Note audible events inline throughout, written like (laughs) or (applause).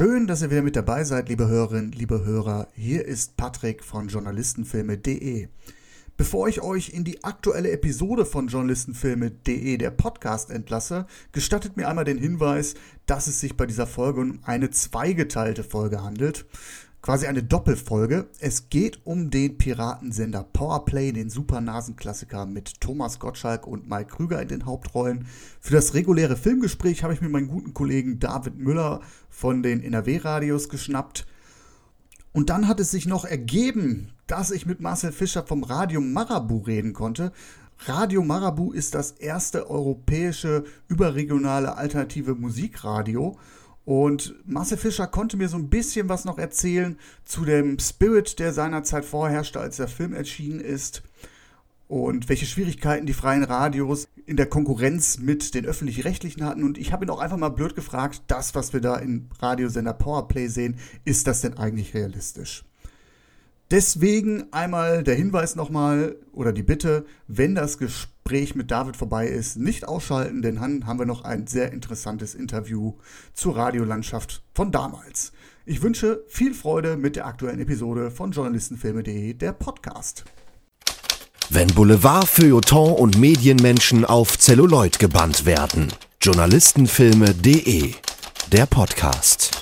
Schön, dass ihr wieder mit dabei seid, liebe Hörerinnen, liebe Hörer. Hier ist Patrick von Journalistenfilme.de. Bevor ich euch in die aktuelle Episode von Journalistenfilme.de, der Podcast, entlasse, gestattet mir einmal den Hinweis, dass es sich bei dieser Folge um eine zweigeteilte Folge handelt quasi eine Doppelfolge. Es geht um den Piratensender Powerplay, den Supernasen-Klassiker mit Thomas Gottschalk und Mike Krüger in den Hauptrollen. Für das reguläre Filmgespräch habe ich mir meinen guten Kollegen David Müller von den NRW-Radios geschnappt. Und dann hat es sich noch ergeben, dass ich mit Marcel Fischer vom Radio Marabu reden konnte. Radio Marabu ist das erste europäische überregionale alternative Musikradio. Und Marcel Fischer konnte mir so ein bisschen was noch erzählen zu dem Spirit, der seinerzeit vorherrschte, als der Film erschienen ist. Und welche Schwierigkeiten die freien Radios in der Konkurrenz mit den öffentlich-rechtlichen hatten. Und ich habe ihn auch einfach mal blöd gefragt, das, was wir da im Radiosender Powerplay sehen, ist das denn eigentlich realistisch? Deswegen einmal der Hinweis nochmal oder die Bitte, wenn das Gespräch mit David vorbei ist, nicht ausschalten, denn dann haben wir noch ein sehr interessantes Interview zur Radiolandschaft von damals. Ich wünsche viel Freude mit der aktuellen Episode von Journalistenfilme.de, der Podcast. Wenn Boulevard, Feuilleton und Medienmenschen auf Zelluloid gebannt werden. Journalistenfilme.de, der Podcast.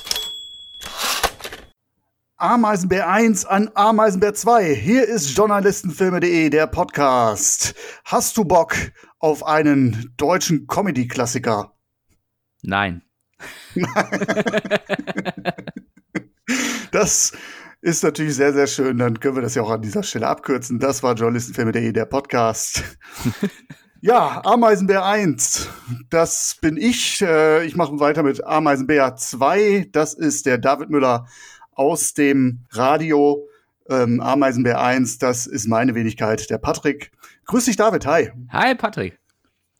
Ameisenbär 1 an Ameisenbär 2. Hier ist Journalistenfilme.de, der Podcast. Hast du Bock auf einen deutschen Comedy-Klassiker? Nein. (laughs) das ist natürlich sehr, sehr schön. Dann können wir das ja auch an dieser Stelle abkürzen. Das war Journalistenfilme.de, der Podcast. (laughs) Ja, Ameisenbär 1, das bin ich. Äh, ich mache weiter mit Ameisenbär 2. Das ist der David Müller aus dem Radio ähm, Ameisenbär 1. Das ist meine Wenigkeit, der Patrick. Grüß dich, David. Hi. Hi, Patrick.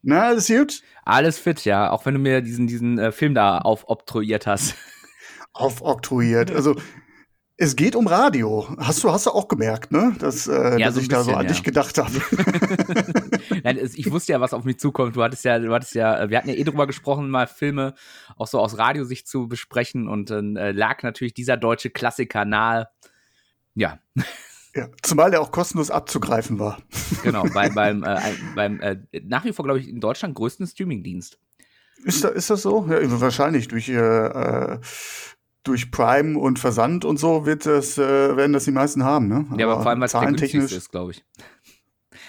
Na, alles gut? Alles fit, ja. Auch wenn du mir diesen, diesen äh, Film da aufoktroyiert hast. Aufoktroyiert. Also, es geht um Radio. Hast du, hast du auch gemerkt, ne? Dass, äh, ja, dass so ich bisschen, da so an ja. dich gedacht habe. (laughs) Nein, ich wusste ja, was auf mich zukommt. Du hattest ja, du hattest ja, wir hatten ja eh drüber gesprochen, mal Filme auch so aus Radiosicht zu besprechen und dann äh, lag natürlich dieser deutsche Klassiker nahe. Ja. Ja, zumal der auch kostenlos abzugreifen war. Genau, bei, (laughs) beim, äh, beim äh, nach wie vor, glaube ich, in Deutschland größten Streamingdienst. Ist, da, ist das so? Ja, wahrscheinlich durch äh, äh durch Prime und Versand und so wird das, äh, werden das die meisten haben, ne? Ja, aber, vor allem, weil es der günstigste ist, glaube ich.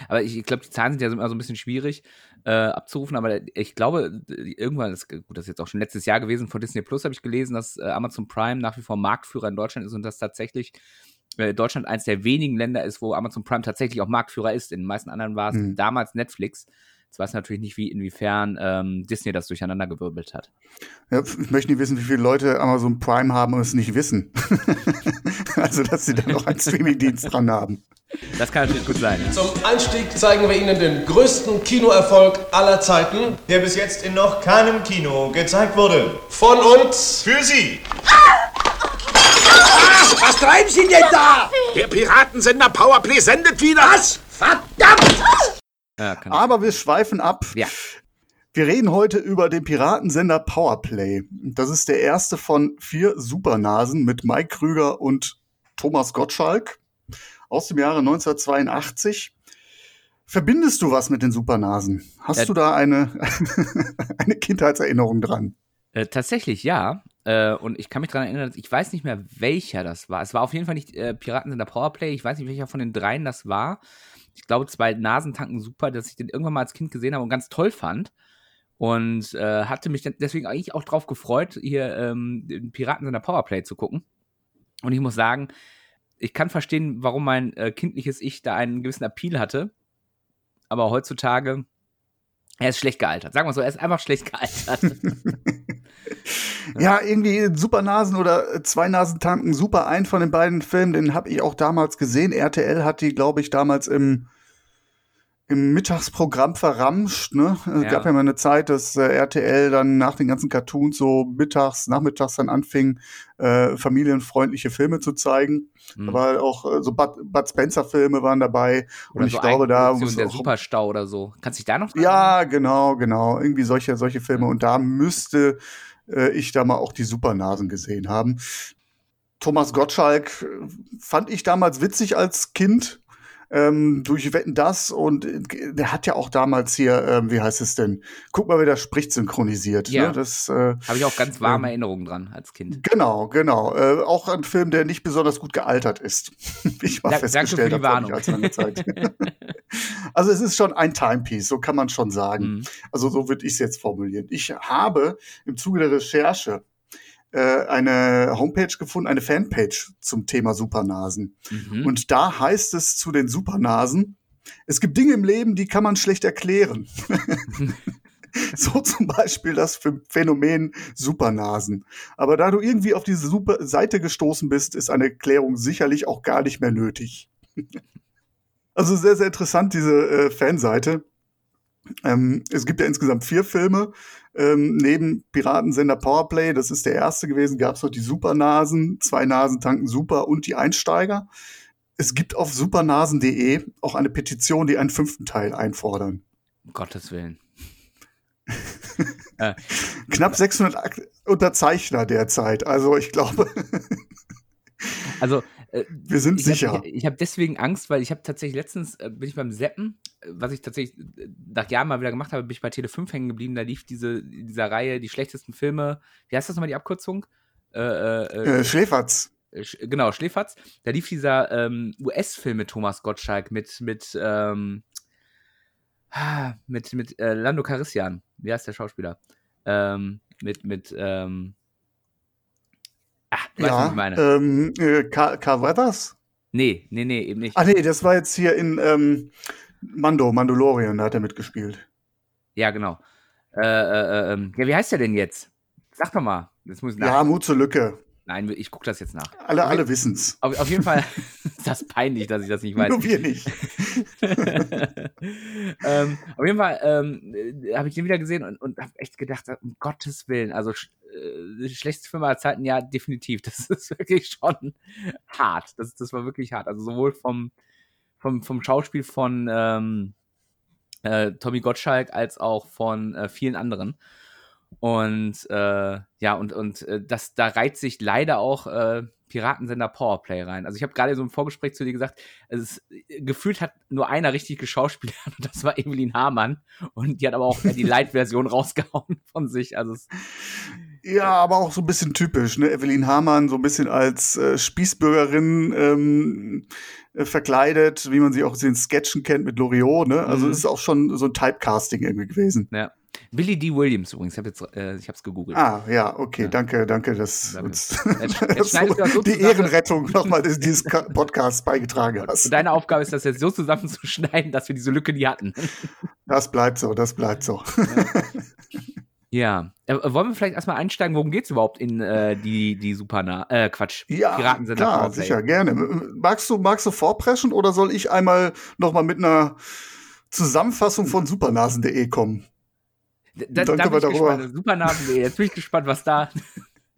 Aber ich, ich glaube, die Zahlen sind ja immer so ein bisschen schwierig äh, abzurufen, aber ich glaube, irgendwann, das, gut, das ist jetzt auch schon letztes Jahr gewesen, von Disney Plus habe ich gelesen, dass äh, Amazon Prime nach wie vor Marktführer in Deutschland ist und dass tatsächlich äh, Deutschland eines der wenigen Länder ist, wo Amazon Prime tatsächlich auch Marktführer ist. In den meisten anderen war es mhm. damals Netflix. Jetzt weiß natürlich nicht, wie inwiefern ähm, Disney das durcheinandergewirbelt hat. Ja, ich möchte nicht wissen, wie viele Leute Amazon Prime haben und es nicht wissen. (laughs) also, dass sie da noch einen Streamingdienst dran haben. Das kann natürlich gut sein. Zum Einstieg zeigen wir Ihnen den größten Kinoerfolg aller Zeiten, der bis jetzt in noch keinem Kino gezeigt wurde. Von uns für Sie. Was treiben Sie denn da? Der Piratensender Powerplay sendet wieder. Was? Verdammt! Ja, Aber wir schweifen ab. Ja. Wir reden heute über den Piratensender Powerplay. Das ist der erste von vier Supernasen mit Mike Krüger und Thomas Gottschalk aus dem Jahre 1982. Verbindest du was mit den Supernasen? Hast äh, du da eine, (laughs) eine Kindheitserinnerung dran? Äh, tatsächlich, ja. Äh, und ich kann mich daran erinnern, ich weiß nicht mehr, welcher das war. Es war auf jeden Fall nicht äh, Piratensender Powerplay. Ich weiß nicht, welcher von den dreien das war ich glaube, zwei Nasentanken super, dass ich den irgendwann mal als Kind gesehen habe und ganz toll fand. Und äh, hatte mich deswegen eigentlich auch drauf gefreut, hier ähm, den Piraten seiner Powerplay zu gucken. Und ich muss sagen, ich kann verstehen, warum mein äh, kindliches Ich da einen gewissen Appeal hatte. Aber heutzutage, er ist schlecht gealtert. Sagen wir so, er ist einfach schlecht gealtert. (laughs) ja, irgendwie Supernasen oder zwei Nasentanken, super ein von den beiden Filmen, den habe ich auch damals gesehen. RTL hat die, glaube ich, damals im im Mittagsprogramm verramscht. Ne? Es ja. gab ja mal eine Zeit, dass äh, RTL dann nach den ganzen Cartoons so mittags, nachmittags dann anfing, äh, familienfreundliche Filme zu zeigen. Mhm. Aber auch äh, so Bud, Bud Spencer-Filme waren dabei. Oder und ich so glaube, da. Der Superstau oder so. Kannst du dich da noch Ja, genau, genau. Irgendwie solche, solche Filme. Mhm. Und da müsste äh, ich da mal auch die Supernasen gesehen haben. Thomas Gottschalk äh, fand ich damals witzig als Kind ähm, durch Wetten das und äh, der hat ja auch damals hier, ähm, wie heißt es denn? Guck mal, wer da spricht, synchronisiert. Ja. Ne? Das äh, Habe ich auch ganz warme Ähm, Erinnerungen dran als Kind. Genau, genau. Äh, auch ein Film, der nicht besonders gut gealtert ist. (laughs) Ich mal Da- danke festgestellt für die Warnung. (laughs) (laughs) also es ist schon ein Timepiece, so kann man schon sagen. Mhm. Also so würde ich es jetzt formulieren. Ich habe im Zuge der Recherche äh, eine Homepage gefunden, eine Fanpage zum Thema Supernasen. Mhm. Und da heißt es zu den Supernasen, es gibt Dinge im Leben, die kann man schlecht erklären. (laughs) (laughs) so zum Beispiel das Ph- Phänomen Supernasen. Aber da du irgendwie auf diese Super Seite gestoßen bist, ist eine Erklärung sicherlich auch gar nicht mehr nötig. (laughs) also sehr, sehr interessant, diese äh, Fanseite. Ähm, es gibt ja insgesamt vier Filme. Ähm, neben Piratensender Powerplay, das ist der erste gewesen, gab es noch die Supernasen, zwei Nasen tanken Super und die Einsteiger. Es gibt auf supernasen.de auch eine Petition, die einen fünften Teil einfordern. Um Gottes Willen. (laughs) Knapp 600 Ak Unterzeichner derzeit. Also ich glaube, Also, äh, wir sind ich sicher. Hab, ich ich habe deswegen Angst, weil ich habe tatsächlich letztens, äh, bin ich beim Seppen, was ich tatsächlich äh, nach Jahren mal wieder gemacht habe, bin ich bei Tele 5 hängen geblieben. Da lief diese, dieser Reihe die schlechtesten Filme. Wie heißt das nochmal, die Abkürzung? Äh, äh, äh, Schläferz. Sch- genau, Schläferz. Da lief dieser ähm, US-Film mit Thomas Gottschalk mit, mit, ähm, ah, mit, mit Lando Carissian. Wie heißt der Schauspieler? Ähm, mit, mit, ähm, ah, weißt du, was Ja, ich meine? ähm, äh, Carl Weathers? nee, nee, nee, eben nicht. Ah nee, das war jetzt hier in ähm, Mando, Mandalorian, da hat er mitgespielt. Ja, genau. Äh, äh, äh, ähm, ja, wie heißt der denn jetzt? Sag doch mal. Das muss. Ja, Mut zur Lücke. Nein, ich gucke das jetzt nach. Alle, alle wissen's. Auf, auf jeden Fall (laughs) ist das peinlich, dass ich das nicht weiß. Nur wir nicht. (laughs) ähm, auf jeden Fall ähm, äh, habe ich den wieder gesehen und, und habe echt gedacht, um Gottes Willen, also äh, schlechteste Film aller Zeiten, ja, definitiv. (laughs) Das ist wirklich schon hart. Das, das war wirklich hart. Also sowohl vom, vom, vom Schauspiel von ähm, äh, Tommy Gottschalk als auch von äh, vielen anderen. Und äh, ja, und, und äh, das, da reiht sich leider auch äh, Piratensender Powerplay rein. Also ich habe gerade so im Vorgespräch zu dir gesagt, es ist, gefühlt hat nur einer richtig geschauspielert (laughs) und das war Evelyn Hamann. Und die hat aber auch die Light-Version (laughs) rausgehauen von sich. Also es, Ja, aber auch so ein bisschen typisch, ne? Evelyn Hamann so ein bisschen als äh, Spießbürgerin ähm, äh, verkleidet, wie man sie auch aus den Sketchen kennt mit Loriot, ne? Also Mhm. es ist auch schon so ein Typecasting irgendwie gewesen. ja. Billy D. Williams übrigens, ich habe jetzt, äh, ich habe es gegoogelt. Ah, ja, okay, Ja. danke, danke, dass uns (laughs) (laughs) das so die zusammen. Ehrenrettung nochmal des, dieses Podcasts beigetragen Und hast. deine Aufgabe ist, das jetzt so zusammenzuschneiden, dass wir diese Lücke nie hatten. Das bleibt so, das bleibt so. Ja. Äh, wollen wir vielleicht erstmal einsteigen, worum geht's überhaupt in äh, die, die Superna äh, Quatsch, Ja, Piratensender klar, Powerplay? sicher, gerne. Magst du, magst du vorpreschen oder soll ich einmal nochmal mit einer Zusammenfassung von supernasen.de kommen? Da, Dann da bin ich darüber- gespannt. Supernasen, jetzt bin ich gespannt, was da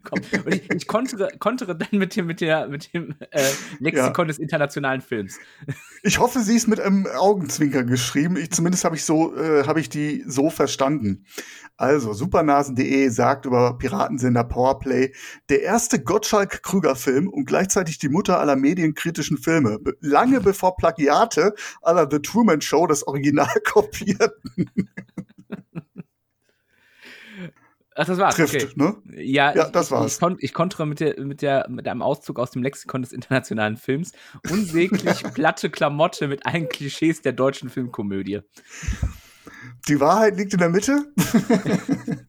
kommt. Und ich, ich kontere, kontere dann mit dem, mit der, mit dem äh, Lexikon des internationalen Films. Ich hoffe, sie ist mit einem Augenzwinkern geschrieben. Ich, zumindest habe ich so, äh, habe ich die so verstanden. Also, supernasen.de sagt über Piratensender Powerplay, der erste Gottschalk-Krüger-Film und gleichzeitig die Mutter aller medienkritischen Filme. Lange bevor Plagiate aller The Truman Show das Original (laughs) kopierten. Ach, das war's. Trifft, okay. ne? Ja, Ja, ich, das ich, war's. Ich, kon ich kontere mit, der, mit, der, mit einem Auszug aus dem Lexikon des internationalen Films. Unsäglich (laughs) platte Klamotte mit allen Klischees der deutschen Filmkomödie. Die Wahrheit liegt in der Mitte. (laughs)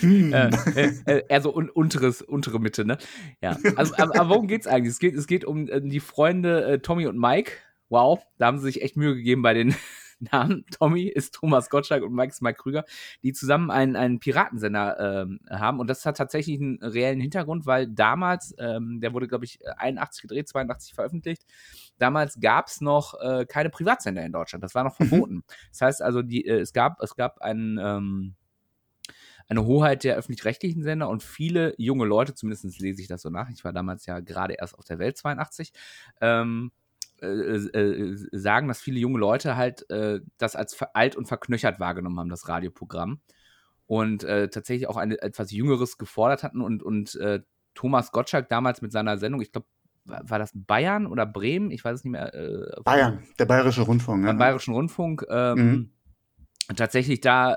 hm. äh, äh, äh, eher so un unteres, untere Mitte, ne? Ja. Also, aber, aber worum geht's eigentlich? Es geht, es geht um äh, die Freunde äh, Tommy und Mike. Wow, da haben sie sich echt Mühe gegeben bei den Namen. Tommy ist Thomas Gottschalk und Mike ist Mike Krüger, die zusammen einen, einen Piratensender ähm, haben. Und das hat tatsächlich einen reellen Hintergrund, weil damals, ähm, der wurde, glaube ich, 81 gedreht, 82 veröffentlicht. Damals gab es noch äh, keine Privatsender in Deutschland. Das war noch (laughs) verboten. Das heißt also, die, äh, es gab, es gab einen ähm, eine Hoheit der öffentlich-rechtlichen Sender und viele junge Leute, zumindest lese ich das so nach, ich war damals ja gerade erst auf der Welt 82, ähm, äh, äh, sagen, dass viele junge Leute halt äh, das als alt und verknöchert wahrgenommen haben, das Radioprogramm. und äh, tatsächlich auch ein etwas Jüngeres gefordert hatten und, und Thomas Gottschalk damals mit seiner Sendung, ich glaube, war, war das Bayern oder Bremen? Ich weiß es nicht mehr. Äh, Bayern, der Bayerische Rundfunk. Beim Bayerischen Rundfunk ähm, Mhm. tatsächlich da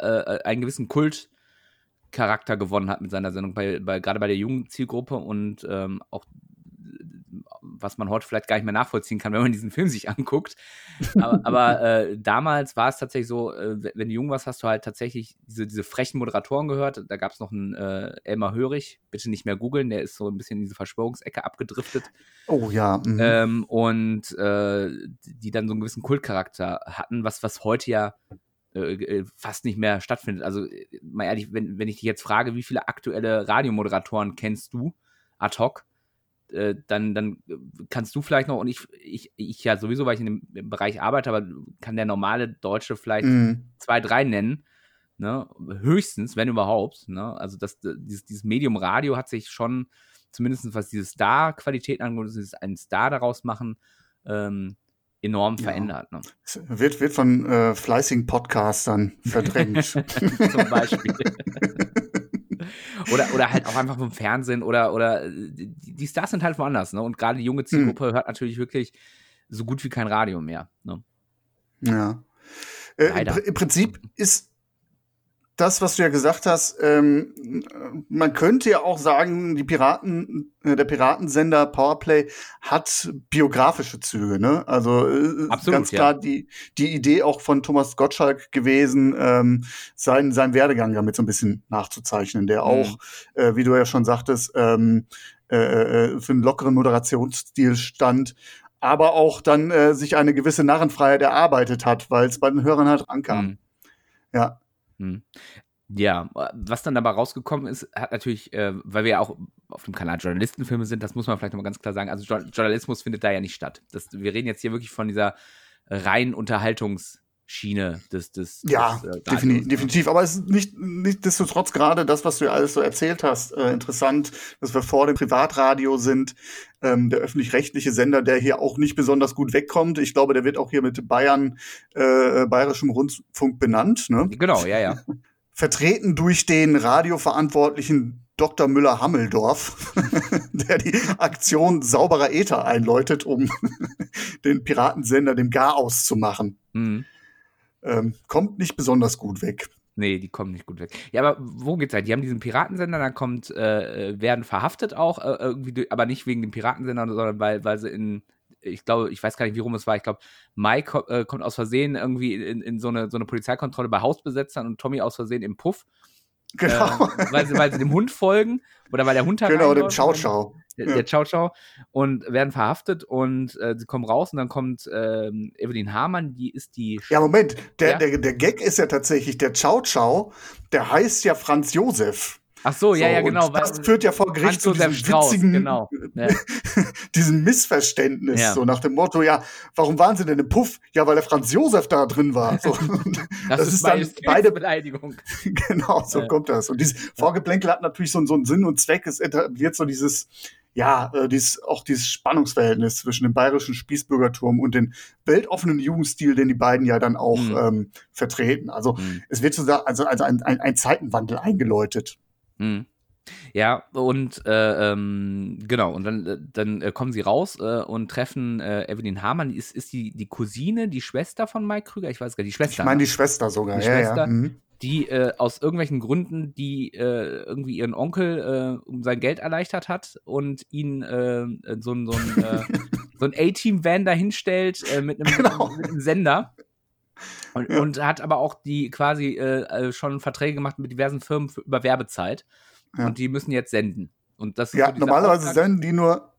einen gewissen Kultcharakter gewonnen hat mit seiner Sendung, bei, bei, gerade bei der jungen Zielgruppe und ähm, auch was man heute vielleicht gar nicht mehr nachvollziehen kann, wenn man diesen Film sich anguckt. Aber, (laughs) aber äh, damals war es tatsächlich so, äh, wenn du jung warst, hast du halt tatsächlich diese, diese frechen Moderatoren gehört. Da gab es noch einen äh, Elmar Hörig, bitte nicht mehr googeln, der ist so ein bisschen in diese Verschwörungsecke abgedriftet. Oh ja. mhm. Ähm, und äh, die dann so einen gewissen Kultcharakter hatten, was, was heute ja äh, äh, fast nicht mehr stattfindet. Also, mal ehrlich, wenn, wenn ich dich jetzt frage, wie viele aktuelle Radiomoderatoren kennst du ad hoc, äh, dann, dann kannst du vielleicht noch, und ich, ich, ich ja sowieso, weil ich in dem Bereich arbeite, aber kann der normale Deutsche vielleicht Mhm. zwei, drei nennen. Ne? Höchstens, wenn überhaupt. Ne? Also das, dieses, dieses Medium Radio hat sich schon, zumindest was diese Star-Qualität angeht, dieses einen Star daraus machen, ähm, enorm Ja. verändert. Ne? Es Wird, wird von äh, fleißigen Podcastern verdrängt. (laughs) Zum Beispiel. (laughs) oder, oder halt auch einfach vom Fernsehen oder, oder äh, die, Stars sind halt woanders, ne? Und gerade die junge Zielgruppe hört natürlich wirklich so gut wie kein Radio mehr. Ne? Ja. Äh, Im Prinzip ist das, was du ja gesagt hast, ähm, man könnte ja auch sagen, die Piraten, äh, der Piratensender Powerplay hat biografische Züge, ne? Also äh, Absolut, ganz ja. klar die, die Idee auch von Thomas Gottschalk gewesen, ähm, seinen, seinen Werdegang damit so ein bisschen nachzuzeichnen, der auch, äh, wie du ja schon sagtest, ähm, äh, äh, für einen lockeren Moderationsstil stand, aber auch dann äh, sich eine gewisse Narrenfreiheit erarbeitet hat, weil es bei den Hörern halt ankam. Mhm. Ja. Hm. Ja, was dann dabei rausgekommen ist, hat natürlich, äh, weil wir ja auch auf dem Kanal Journalistenfilme sind, das muss man vielleicht nochmal ganz klar sagen. Also Jo- Journalismus findet da ja nicht statt. Das, wir reden jetzt hier wirklich von dieser reinen Unterhaltungsschiene des, des, Ja, des äh, Radios, defini ne? definitiv. Aber es ist nicht, nichtsdestotrotz gerade das, was du ja alles so erzählt hast, äh, interessant, dass wir vor dem Privatradio sind, ähm, der öffentlich-rechtliche Sender, der hier auch nicht besonders gut wegkommt. Ich glaube, der wird auch hier mit Bayern, äh, Bayerischem Rundfunk benannt. Ne? Genau, ja, ja. (laughs) vertreten durch den Radioverantwortlichen Dr. Müller-Hammeldorf, (laughs) der die Aktion sauberer Äther einläutet, um (laughs) den Piratensender dem Garaus zu machen. Hm. Ähm, kommt nicht besonders gut weg. Nee, die kommen nicht gut weg. Ja, aber wo geht's halt? Die haben diesen Piratensender, dann kommt, äh, werden verhaftet auch, äh, irgendwie, aber nicht wegen dem Piratensender, sondern weil, weil sie in, ich glaube, ich weiß gar nicht, wie rum es war. Ich glaube, Mike ko äh, kommt aus Versehen irgendwie in, in so, eine, so eine Polizeikontrolle bei Hausbesetzern und Tommy aus Versehen im Puff, Genau. äh, weil, sie, weil sie dem Hund folgen oder weil der Hund da (laughs) genau, dem reinläuft. Der, Ja. der Ciao Ciao und werden verhaftet und äh, sie kommen raus und dann kommt ähm, Evelyn Hamann, die ist die Ja, Moment, der, Ja? Der, der Gag ist ja tatsächlich, der Ciao Ciao, der heißt ja Franz Josef. Ach so, ja, So, ja, genau. das führt ja vor Gericht zu diesem Strauß, witzigen, genau. Ja. (laughs) diesem Missverständnis, Ja. so nach dem Motto, ja, warum waren sie denn im Puff? Ja, weil der Franz Josef da drin war. So, (laughs) und Das, ist, dann beide, Beleidigung. (laughs) genau, so Ja. kommt das. Und dieses Vorgeplänkel hat natürlich so, so einen Sinn und Zweck. Es etabliert so dieses, ja, äh, dieses, auch dieses Spannungsverhältnis zwischen dem bayerischen Spießbürgerturm und dem weltoffenen Jugendstil, den die beiden ja dann auch Mhm. ähm, vertreten. Also Mhm. es wird so also, also ein, ein, ein Zeitenwandel eingeläutet. Mhm. Ja, und äh, ähm, genau, und dann, dann äh, kommen sie raus äh, und treffen äh, Evelyn Hamann. Ist, ist die, die Cousine, die Schwester von Mike Krüger? Ich weiß gar nicht, die Schwester. Ich meine ne? die Schwester sogar. Die ja, Schwester. Ja. Mhm. Die äh, aus irgendwelchen Gründen, die äh, irgendwie ihren Onkel äh, um sein Geld erleichtert hat und ihn äh, so ein so ein, äh, (laughs) so ein A-Team-Van dahinstellt äh, mit, einem, Genau. mit einem Sender. Und, Ja. und hat aber auch die quasi schon Verträge gemacht mit diversen Firmen für, über Werbezeit. Ja. Und die müssen jetzt senden. Und das Ja, so normalerweise Auftrag. senden die nur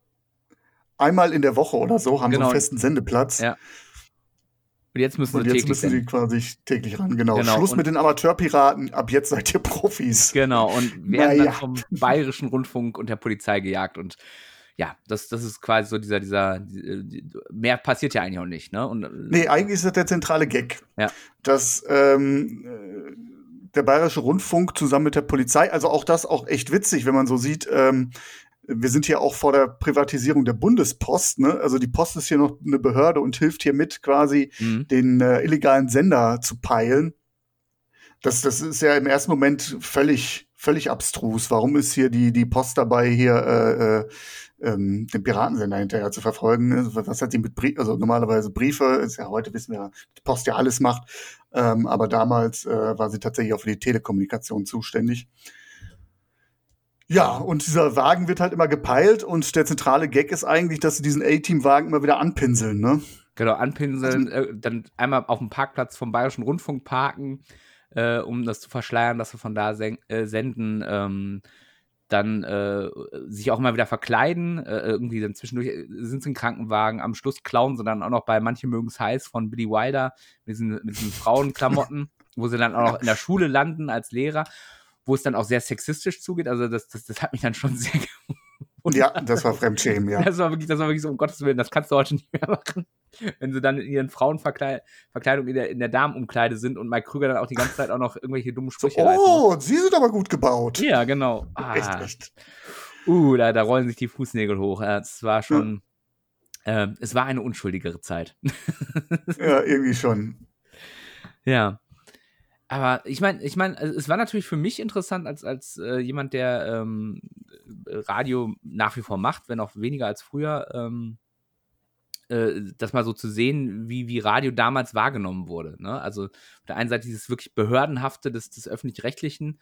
einmal in der Woche oder so, haben so Genau. einen festen Sendeplatz. Ja, Und jetzt müssen Und sie jetzt täglich müssen sie quasi täglich ran. Genau. Genau, Schluss und- mit den Amateurpiraten. Ab jetzt seid ihr Profis. Genau, und (laughs) werden Naja. dann vom Bayerischen Rundfunk und der Polizei gejagt. Und ja, das, das ist quasi so dieser, dieser, die- die- mehr passiert ja eigentlich auch nicht, ne? Und, äh, Nee, eigentlich ist das der zentrale Gag. Ja. Dass ähm, äh, der Bayerische Rundfunk zusammen mit der Polizei, also auch das auch echt witzig, wenn man so sieht, ähm, wir sind hier auch vor der Privatisierung der Bundespost, ne? Also die Post ist hier noch eine Behörde und hilft hier mit, quasi Mhm. den äh, illegalen Sender zu peilen. Das, das ist ja im ersten Moment völlig, völlig abstrus. Warum ist hier die, die Post dabei, hier äh, äh, ähm, den Piratensender hinterher zu verfolgen? Was hat sie mit Briefen? Also normalerweise Briefe, ist ja heute wissen wir, die Post ja alles macht. Ähm, aber damals äh, war sie tatsächlich auch für die Telekommunikation zuständig. Ja, und dieser Wagen wird halt immer gepeilt und der zentrale Gag ist eigentlich, dass sie diesen A-Team-Wagen immer wieder anpinseln, ne? Genau, anpinseln, äh, dann einmal auf dem Parkplatz vom Bayerischen Rundfunk parken, äh, um das zu verschleiern, dass wir von da äh, senden. Ähm, dann äh, sich auch immer wieder verkleiden, äh, irgendwie dann zwischendurch äh, sind sie in Krankenwagen, am Schluss klauen sie dann auch noch bei Manche mögen es heiß von Billy Wilder mit diesen, mit diesen Frauenklamotten, wo sie dann auch noch in der Schule landen als Lehrer, wo es dann auch sehr sexistisch zugeht. Also das, das, das hat mich dann schon sehr (laughs) ja, das war Fremdschämen, ja. Das war wirklich, das war wirklich so, um Gottes Willen, das kannst du heute nicht mehr (laughs) machen. Wenn sie dann in ihren Frauenverkleidung in der, in der Damenumkleide sind und Mike Krüger dann auch die ganze Zeit auch noch irgendwelche dummen Sprüche so, Oh, leiten. sie sind aber gut gebaut. Ja, genau. Ah. Echt, echt. Uh, da, da rollen sich die Fußnägel hoch. Es war schon, ja. äh, es war eine unschuldigere Zeit. (laughs) ja, irgendwie schon. Ja. Aber ich meine, ich meine, es war natürlich für mich interessant als, als äh, jemand, der ähm, Radio nach wie vor macht, wenn auch weniger als früher, ähm, äh, das mal so zu sehen, wie, wie Radio damals wahrgenommen wurde. Ne? Also auf der einen Seite dieses wirklich Behördenhafte des, des Öffentlich-Rechtlichen,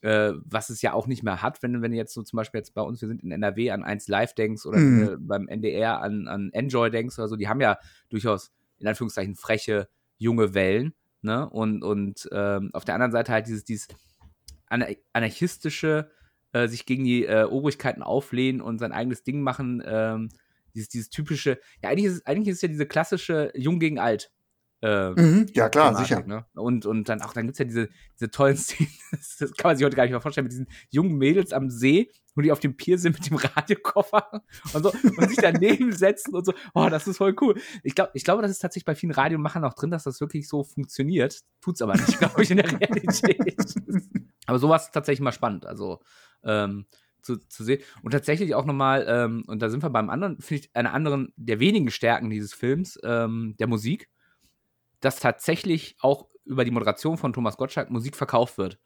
äh, was es ja auch nicht mehr hat, wenn, wenn du jetzt so zum Beispiel jetzt bei uns, wir sind in NRW an 1 Live denkst oder mhm. äh, beim NDR an, an Enjoy denkst oder so, die haben ja durchaus in Anführungszeichen freche junge Wellen. Ne? Und, und ähm, auf der anderen Seite halt dieses, dieses anarchistische, äh, sich gegen die äh, Obrigkeiten auflehnen und sein eigenes Ding machen, ähm, dieses, dieses typische, ja, eigentlich ist, eigentlich ist es ja diese klassische Jung gegen Alt. Äh, mhm, ja, klar, Thematik, sicher. Ne? Und, und dann auch, dann gibt es ja diese, diese tollen (laughs) Szenen, das kann man sich heute gar nicht mehr vorstellen, mit diesen jungen Mädels am See, wo die auf dem Pier sind mit dem (laughs) Radiokoffer und so und sich daneben (laughs) setzen und so. Oh, das ist voll cool. Ich glaube, ich glaube, das ist tatsächlich bei vielen Radiomachern auch drin, dass das wirklich so funktioniert. Tut's aber nicht, glaube ich, in der Realität. aber sowas ist tatsächlich mal spannend. Also, ähm, zu, zu sehen. Und tatsächlich auch nochmal, ähm, und da sind wir beim anderen, finde ich, einer anderen der wenigen Stärken dieses Films, ähm, der Musik, dass tatsächlich auch über die Moderation von Thomas Gottschalk Musik verkauft wird.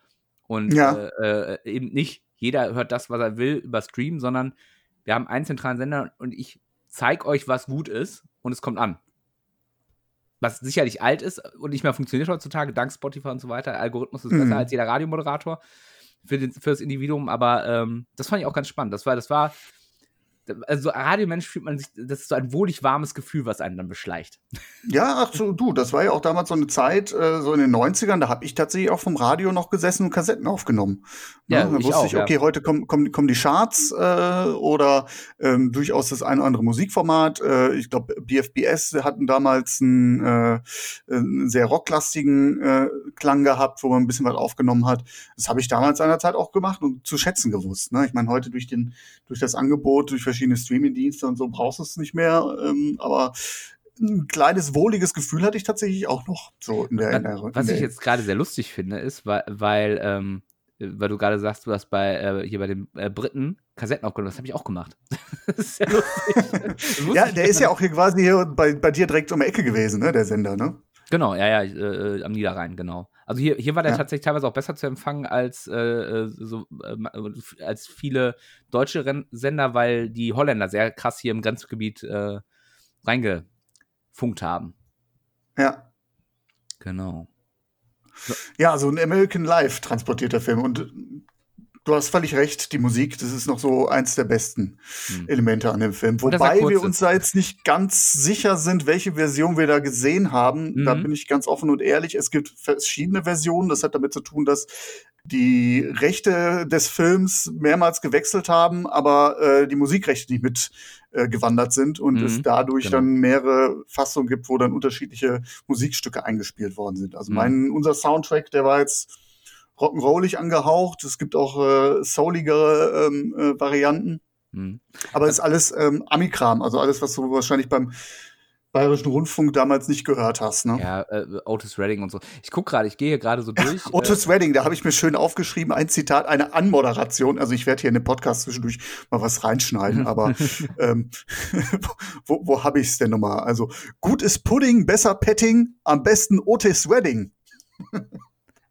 Und ja. äh, äh, eben nicht jeder hört das, was er will, über Stream, sondern wir haben einen zentralen Sender und ich zeige euch, was gut ist und es kommt an. Was sicherlich alt ist und nicht mehr funktioniert heutzutage, dank Spotify und so weiter. Der Algorithmus ist mhm. besser als jeder Radiomoderator für, den, für das Individuum, aber ähm, das fand ich auch ganz spannend. Das war, das war also Radiomensch fühlt man sich, das ist so ein wohlig warmes Gefühl, was einen dann beschleicht. Ja, ach so, du, das war ja auch damals so eine Zeit, äh, so in den 90ern, da habe ich tatsächlich auch vom Radio noch gesessen und Kassetten aufgenommen. Ja, ja dann wusste auch, ich, okay, ja. heute kommen, kommen, kommen die Charts äh, oder ähm, durchaus das ein oder andere Musikformat. Äh, ich glaube, BFBS hatten damals einen, äh, einen sehr rocklastigen äh, Klang gehabt, wo man ein bisschen was aufgenommen hat. Das habe ich damals seinerzeit auch gemacht und zu schätzen gewusst. Ne? Ich meine, heute durch, den, durch das Angebot, durch verschiedene Streaming-Dienste und so brauchst du es nicht mehr. Ähm, aber ein kleines wohliges Gefühl hatte ich tatsächlich auch noch so in der, in der Was ich jetzt gerade sehr lustig finde, ist, weil, weil, ähm, weil du gerade sagst, du hast bei äh, hier bei den äh, Briten Kassetten aufgenommen. Das habe ich auch gemacht. (laughs) das ist sehr lustig. (laughs) ja, der ist ja auch hier quasi hier bei, bei dir direkt um die Ecke gewesen, ne, der Sender, ne? Genau, ja, ja, äh, am Niederrhein, genau. Also hier, hier war der ja. tatsächlich teilweise auch besser zu empfangen als, äh, äh so, äh, als viele deutsche Ren Sender, weil die Holländer sehr krass hier im Grenzgebiet äh, reingefunkt haben. Ja. Genau. Ja, so ein American Life transportierter Film. Und du hast völlig recht, die Musik, das ist noch so eins der besten hm. Elemente an dem Film. Wobei wir uns da jetzt nicht ganz sicher sind, welche Version wir da gesehen haben. Mhm. Da bin ich ganz offen und ehrlich. Es gibt verschiedene Versionen. Das hat damit zu tun, dass die Rechte des Films mehrmals gewechselt haben, aber äh, die Musikrechte nicht mit äh, gewandert sind und mhm. es dadurch genau. dann mehrere Fassungen gibt, wo dann unterschiedliche Musikstücke eingespielt worden sind. Also mhm. mein, unser Soundtrack, der war jetzt rock'n'rollig angehaucht. Es gibt auch äh, souligere ähm, äh, Varianten. Mhm. Aber es ist alles ähm, Amikram, also alles, was du wahrscheinlich beim Bayerischen Rundfunk damals nicht gehört hast, ne? Ja, äh, Otis Redding und so. Ich guck gerade, ich gehe hier gerade so (laughs) durch. Otis äh, Redding, da habe ich mir schön aufgeschrieben, ein Zitat, eine Anmoderation. Also ich werde hier in den Podcast zwischendurch mal was reinschneiden, aber (laughs) ähm, wo, wo habe ich es denn nochmal? Also gut ist Pudding, besser Petting, am besten Otis Redding.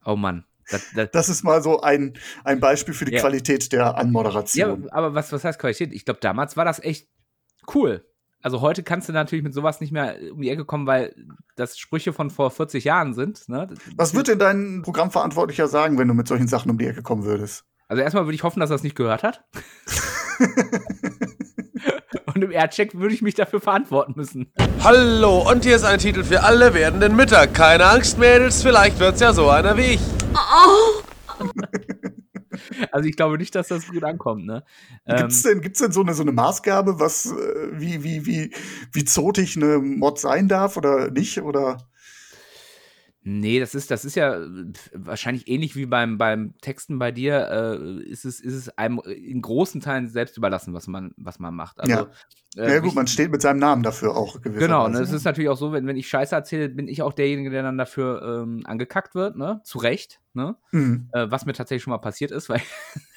Oh Mann. Das, das, das, ist mal so ein, ein Beispiel für die ja. Qualität der Anmoderation. Ja, aber was, was heißt Qualität? Ich glaube, damals war das echt cool. Also heute kannst du natürlich mit sowas nicht mehr um die Ecke kommen, weil das Sprüche von vor 40 Jahren sind. Ne? Was wird denn dein Programmverantwortlicher sagen, wenn du mit solchen Sachen um die Ecke kommen würdest? Also erstmal würde ich hoffen, dass er es nicht gehört hat. (laughs) und im Aircheck würde ich mich dafür verantworten müssen. Hallo, und hier ist ein Titel für alle werdenden Mütter. Keine Angst, Mädels, vielleicht wird's ja so einer wie ich. Oh. (laughs) Also ich glaube nicht, dass das gut ankommt, ne? Gibt's denn, gibt's denn so eine, so eine Maßgabe, was, äh, wie, wie, wie, wie zotig eine Mod sein darf oder nicht? Oder? Nee, das ist, das ist ja wahrscheinlich ähnlich wie beim, beim Texten bei dir, äh, ist, es, ist es einem in großen Teilen selbst überlassen, was man, was man macht. Also, ja. Äh, ja, gut, man steht mit seinem Namen dafür auch Genau, ne, es ist natürlich auch so, wenn, wenn ich Scheiße erzähle, bin ich auch derjenige, der dann dafür ähm, angekackt wird, ne? Zu Recht, ne? Mhm. Äh, was mir tatsächlich schon mal passiert ist, (laughs) weil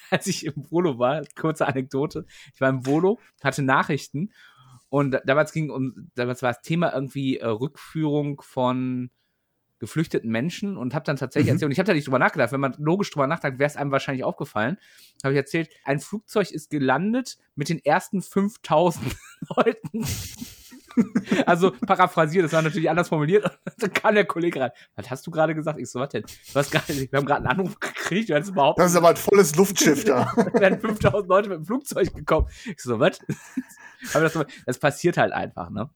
als ich im Volo war, kurze Anekdote, ich war im Volo, hatte Nachrichten und damals ging um, damals war das Thema irgendwie äh, Rückführung von geflüchteten Menschen und habe dann tatsächlich mhm. erzählt, und ich habe da nicht drüber nachgedacht, wenn man logisch drüber nachdenkt, wäre es einem wahrscheinlich aufgefallen, habe ich erzählt, ein Flugzeug ist gelandet mit den ersten 5000 (laughs) Leuten. also paraphrasiert, das war natürlich anders formuliert. (laughs) Dann kam der Kollege rein. Was hast du gerade gesagt? Ich so, was denn? Du hast grad, wir haben gerade einen Anruf gekriegt. Du hast überhaupt das ist aber ein volles Luftschiff da. (laughs) da werden 5000 Leute mit dem Flugzeug gekommen. Ich so, was? aber das, das passiert halt einfach, ne?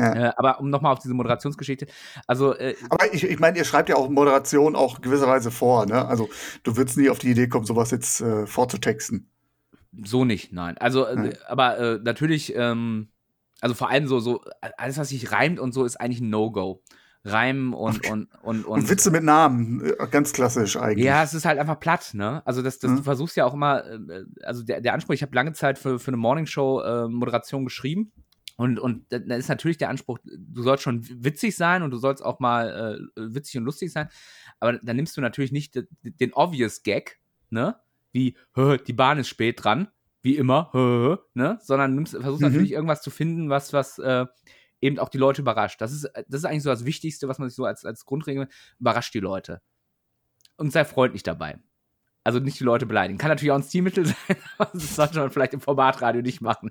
Ja. Äh, aber um nochmal auf diese Moderationsgeschichte, also. Äh, aber ich, ich meine, ihr schreibt ja auch Moderation auch gewisserweise vor, ne? Also du würdest nie auf die Idee kommen, sowas jetzt äh, vorzutexten. So nicht, nein. Also, äh, aber äh, natürlich, ähm, also vor allem so, so, alles, was sich reimt und so, ist eigentlich ein No-Go. Reimen und, okay. und, und, und, und. Witze mit Namen, äh, ganz klassisch eigentlich. Ja, es ist halt einfach platt, ne? Also das, das, mhm. du versuchst ja auch immer, also der, der Anspruch, ich habe lange Zeit für, für eine Morningshow äh, Moderation geschrieben und, und da ist natürlich der Anspruch, du sollst schon witzig sein und du sollst auch mal äh, witzig und lustig sein. Aber dann nimmst du natürlich nicht den obvious Gag, ne? Wie, die Bahn ist spät dran, wie immer, ne? Sondern nimmst, versuchst mhm. natürlich irgendwas zu finden, was, was äh, eben auch die Leute überrascht. Das ist, das ist eigentlich so das Wichtigste, was man sich so als, als Grundregel überrascht die Leute. Und sei freundlich dabei. Also nicht die Leute beleidigen. Kann natürlich auch ein Stilmittel (laughs) sein, aber das sollte man vielleicht im Formatradio nicht machen.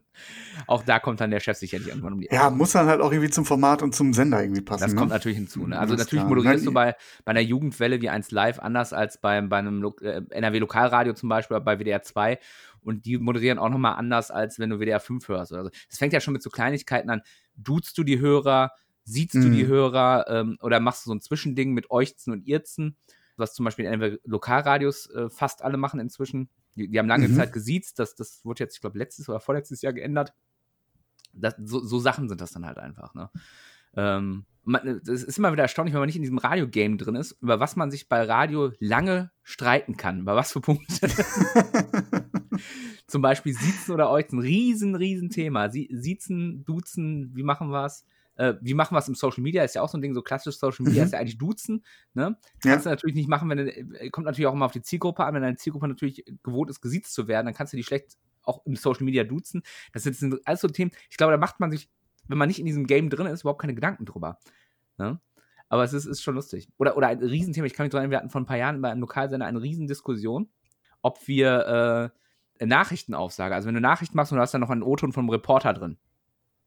Auch da kommt dann der Chef sicherlich irgendwann um die Ja, muss dann halt auch irgendwie zum Format und zum Sender irgendwie passen. Das ne? kommt natürlich hinzu. Ne? Also natürlich klar. moderierst du bei, bei einer Jugendwelle wie eins live anders als bei, bei einem äh, NRW-Lokalradio zum Beispiel oder bei WDR 2. Und die moderieren auch nochmal anders, als wenn du WDR 5 hörst. Also es fängt ja schon mit so Kleinigkeiten an. Duzt du die Hörer, siehst mhm. du die mhm. Hörer ähm, oder machst du so ein Zwischending mit Euchzen und Irzen? Was zum Beispiel in Lokalradios äh, fast alle machen inzwischen. Die, die haben lange mhm. Zeit gesiezt, das, das wurde jetzt, ich glaube, letztes oder vorletztes Jahr geändert. Das, so, so, Sachen sind das dann halt einfach. Ne? Ähm, es ist immer wieder erstaunlich, wenn man nicht in diesem Radio-Game drin ist, über was man sich bei Radio lange streiten kann, über was für Punkte. (laughs) Zum Beispiel Siezen oder euch ein riesen, riesen Thema. Siezen, Duzen, wie machen wir es? Äh, wie machen wir es im Social Media? Ist ja auch so ein Ding, so klassisch Social Media mhm. ist ja eigentlich Duzen. Ne? Ja. Kannst du natürlich nicht machen, wenn du, äh, kommt natürlich auch immer auf die Zielgruppe an, wenn deine Zielgruppe natürlich gewohnt ist, gesiezt zu werden, dann kannst du die schlecht auch im Social Media duzen. Das sind alles so Themen, ich glaube, da macht man sich, wenn man nicht in diesem Game drin ist, überhaupt keine Gedanken drüber. Ne? Aber es ist, ist schon lustig. Oder, oder ein Riesenthema, ich kann mich erinnern, wir hatten vor ein paar Jahren bei einem Lokalsender eine Riesendiskussion, ob wir äh, Nachrichtenaufsage, also wenn du Nachrichten machst und du hast dann noch einen O-Ton vom Reporter drin,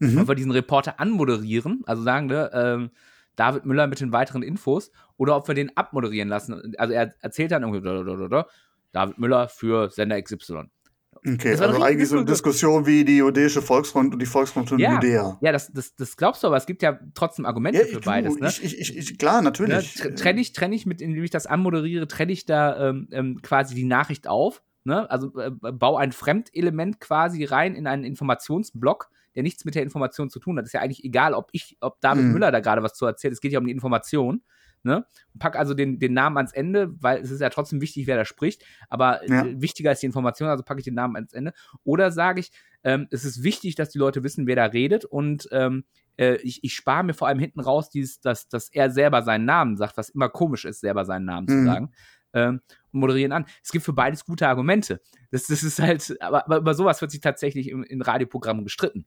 mhm. ob wir diesen Reporter anmoderieren, also sagen, ne, ähm, David Müller mit den weiteren Infos, oder ob wir den abmoderieren lassen. Also er erzählt dann irgendwie, David Müller für Sender XY. Okay, also eigentlich so eine Diskussion wie die Judäische Volksfront und die Volksfront und ja, Judäa. Ja, das, das, das glaubst du, aber es gibt ja trotzdem Argumente ja, für du, beides. Ne? Ich, ich, ich, klar, natürlich. Ne? Trenne ich, trenn ich mit, indem ich das anmoderiere, trenne ich da ähm, ähm, quasi die Nachricht auf. Ne? Also äh, bau ein Fremdelement quasi rein in einen Informationsblock der nichts mit der Information zu tun hat. Ist ja eigentlich egal, ob ich, ob David mhm. Müller da gerade was zu erzählt. Es geht ja um die Information. Ne? Pack also den, den Namen ans Ende, weil es ist ja trotzdem wichtig, wer da spricht. Aber ja. äh, wichtiger ist die Information, also packe ich den Namen ans Ende. Oder sage ich, ähm, es ist wichtig, dass die Leute wissen, wer da redet und ähm, äh, ich, ich spare mir vor allem hinten raus, dieses, dass, dass er selber seinen Namen sagt, was immer komisch ist, selber seinen Namen mhm. zu sagen. Ähm, und moderieren an. Es gibt für beides gute Argumente. Das, das ist halt, aber, aber über sowas wird sich tatsächlich in, in Radioprogrammen gestritten.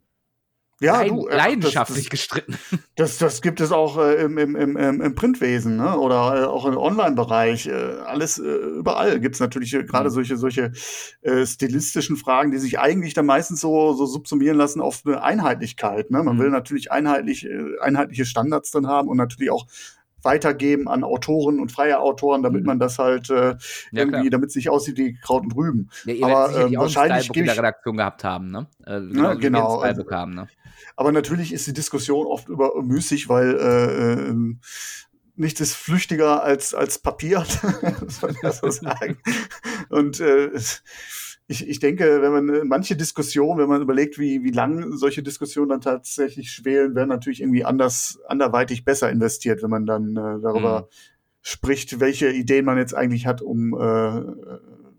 Ja, leid du, äh, leidenschaftlich das, gestritten. (laughs) Das, das gibt es auch äh, im, im, im, im Printwesen ne? oder äh, auch im Online-Bereich. Äh, alles äh, überall gibt es natürlich gerade Mhm. solche, solche äh, stilistischen Fragen, die sich eigentlich dann meistens so, so subsumieren lassen auf eine Einheitlichkeit. Ne? Man Mhm. will natürlich einheitlich, einheitliche Standards drin haben und natürlich auch weitergeben an Autoren und freie Autoren, damit Mhm. man das halt äh, Ja, irgendwie, damit es nicht aussieht wie Kraut und Rüben. Ja, ihr Aber, einen wahrscheinlich gebe in der ich- Redaktion gehabt haben, ne? Äh, wir genau, Stylebook haben, ne? Aber natürlich ist die Diskussion oft übermüßig, weil äh, äh, nichts ist flüchtiger als, als Papier, (laughs) muss man ja so (laughs) sagen. Und äh, ich, ich denke, wenn man äh, manche Diskussionen, wenn man überlegt, wie, wie lang solche Diskussionen dann tatsächlich schwelen, werden natürlich irgendwie anders, anderweitig besser investiert, wenn man dann äh, darüber Mhm. spricht, welche Ideen man jetzt eigentlich hat, um äh,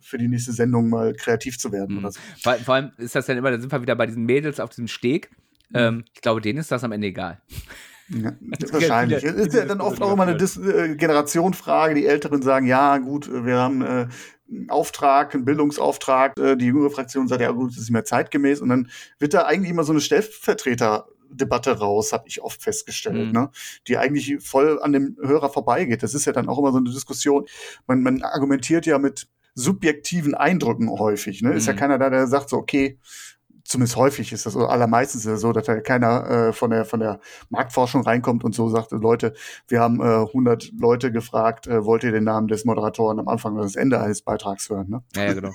für die nächste Sendung mal kreativ zu werden Mhm. oder so. Vor, vor allem ist das dann immer, da sind wir wieder bei diesen Mädels auf diesem Steg. Mhm. Ähm, ich glaube, denen ist das am Ende egal. (laughs) Ja, wahrscheinlich. viele- Es ist ja dann oft auch immer eine. Dis äh, Generationenfrage. Die Älteren sagen, ja, gut, äh, wir haben äh, einen Auftrag, einen Bildungsauftrag. Äh, die jüngere Fraktion sagt, ja gut, das ist nicht mehr zeitgemäß. Und dann wird da eigentlich immer so eine Stellvertreterdebatte raus, habe ich oft festgestellt, Mhm. ne? die eigentlich voll an dem Hörer vorbeigeht. Das ist ja dann auch immer so eine Diskussion. Man, man argumentiert ja mit subjektiven Eindrücken häufig. Ne? Ist ja Mhm. keiner da, der sagt so, okay, zumindest häufig ist das so, allermeistens ist es so, dass da keiner äh, von der von der Marktforschung reinkommt und so sagt, Leute, wir haben äh, 100 Leute gefragt, äh, wollt ihr den Namen des Moderatoren am Anfang oder das Ende eines Beitrags hören? Ne? Ja, ja, genau.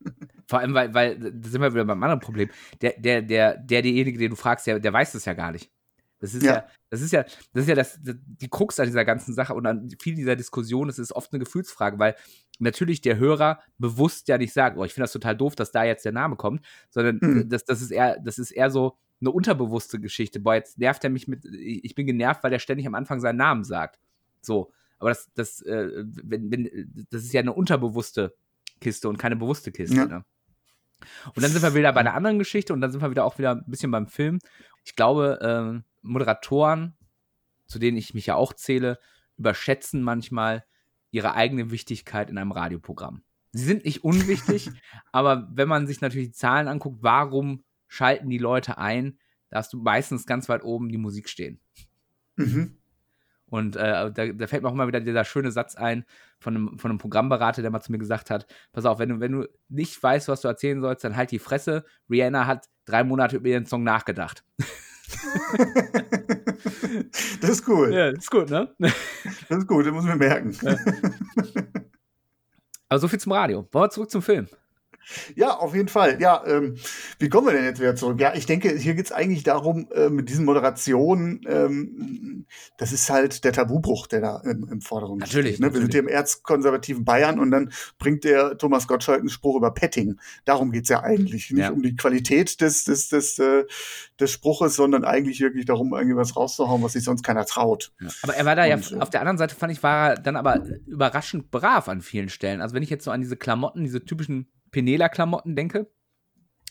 (laughs) Vor allem, weil, weil, da sind wir wieder beim anderen Problem. Der, der, der, der, derjenige, den du fragst, der, der weiß das ja gar nicht. Das ist ja, Ja. das ist ja, das ist ja das, die Krux an dieser ganzen Sache und an viel dieser Diskussion, es ist oft eine Gefühlsfrage, weil natürlich der Hörer bewusst ja nicht sagt, oh, ich finde das total doof, dass da jetzt der Name kommt, sondern Hm. das, das ist eher, das ist eher so eine unterbewusste Geschichte. Boah, jetzt nervt er mich mit, ich bin genervt, weil er ständig am Anfang seinen Namen sagt. So. Aber das, das, äh, wenn, wenn, das ist ja eine unterbewusste Kiste und keine bewusste Kiste. Ja. Ne? Und dann sind wir wieder bei einer anderen Geschichte und dann sind wir wieder auch wieder ein bisschen beim Film. Ich glaube, ähm, Moderatoren, zu denen ich mich ja auch zähle, überschätzen manchmal ihre eigene Wichtigkeit in einem Radioprogramm. Sie sind nicht unwichtig, (laughs) aber wenn man sich natürlich die Zahlen anguckt, warum schalten die Leute ein, da hast du meistens ganz weit oben die Musik stehen. Mhm. Und äh, da, da fällt mir auch immer wieder dieser schöne Satz ein von einem, von einem Programmberater, der mal zu mir gesagt hat: Pass auf, wenn du, wenn du nicht weißt, was du erzählen sollst, dann halt die Fresse. Rihanna hat drei Monate über ihren Song nachgedacht. (laughs) (laughs) Das ist cool. Ja, ist gut, ne? Das ist gut, das muss mir merken. (laughs) Aber so viel zum Radio. Wollen wir zurück zum Film? Ja, auf jeden Fall. Ja, ähm, wie kommen wir denn jetzt wieder zurück? Ja, ich denke, hier geht's eigentlich darum, äh, mit diesen Moderationen, ähm, das ist halt der Tabubruch, der da im, im Vordergrund Natürlich, steht. Ne? Wir sind natürlich. hier im erzkonservativen Bayern und dann bringt der Thomas Gottschalk einen Spruch über Petting. Darum geht's ja eigentlich. Nicht Ja. um die Qualität des, des, des, äh, des Spruches, sondern eigentlich wirklich darum, irgendwie was rauszuhauen, was sich sonst keiner traut. Aber er war da Und, ja, äh, auf der anderen Seite fand ich, war er dann aber überraschend brav an vielen Stellen. Also wenn ich jetzt so an diese Klamotten, diese typischen Penela-Klamotten denke,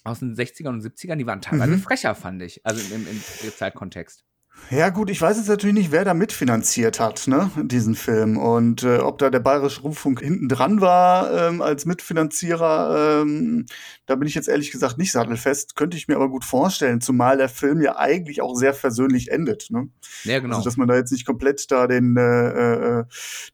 aus den 60ern und 70ern, die waren teilweise Mhm. frecher, fand ich. Also im, im, im Zeitkontext. Ja, gut, ich weiß jetzt natürlich nicht, wer da mitfinanziert hat, ne, diesen Film. Und äh, ob da der Bayerische Rundfunk hinten dran war ähm, als Mitfinanzierer, ähm, da bin ich jetzt ehrlich gesagt nicht sattelfest. Könnte ich mir aber gut vorstellen, zumal der Film ja eigentlich auch sehr versöhnlich endet. Ne? Ja, genau. Also, dass man da jetzt nicht komplett da den, äh, äh,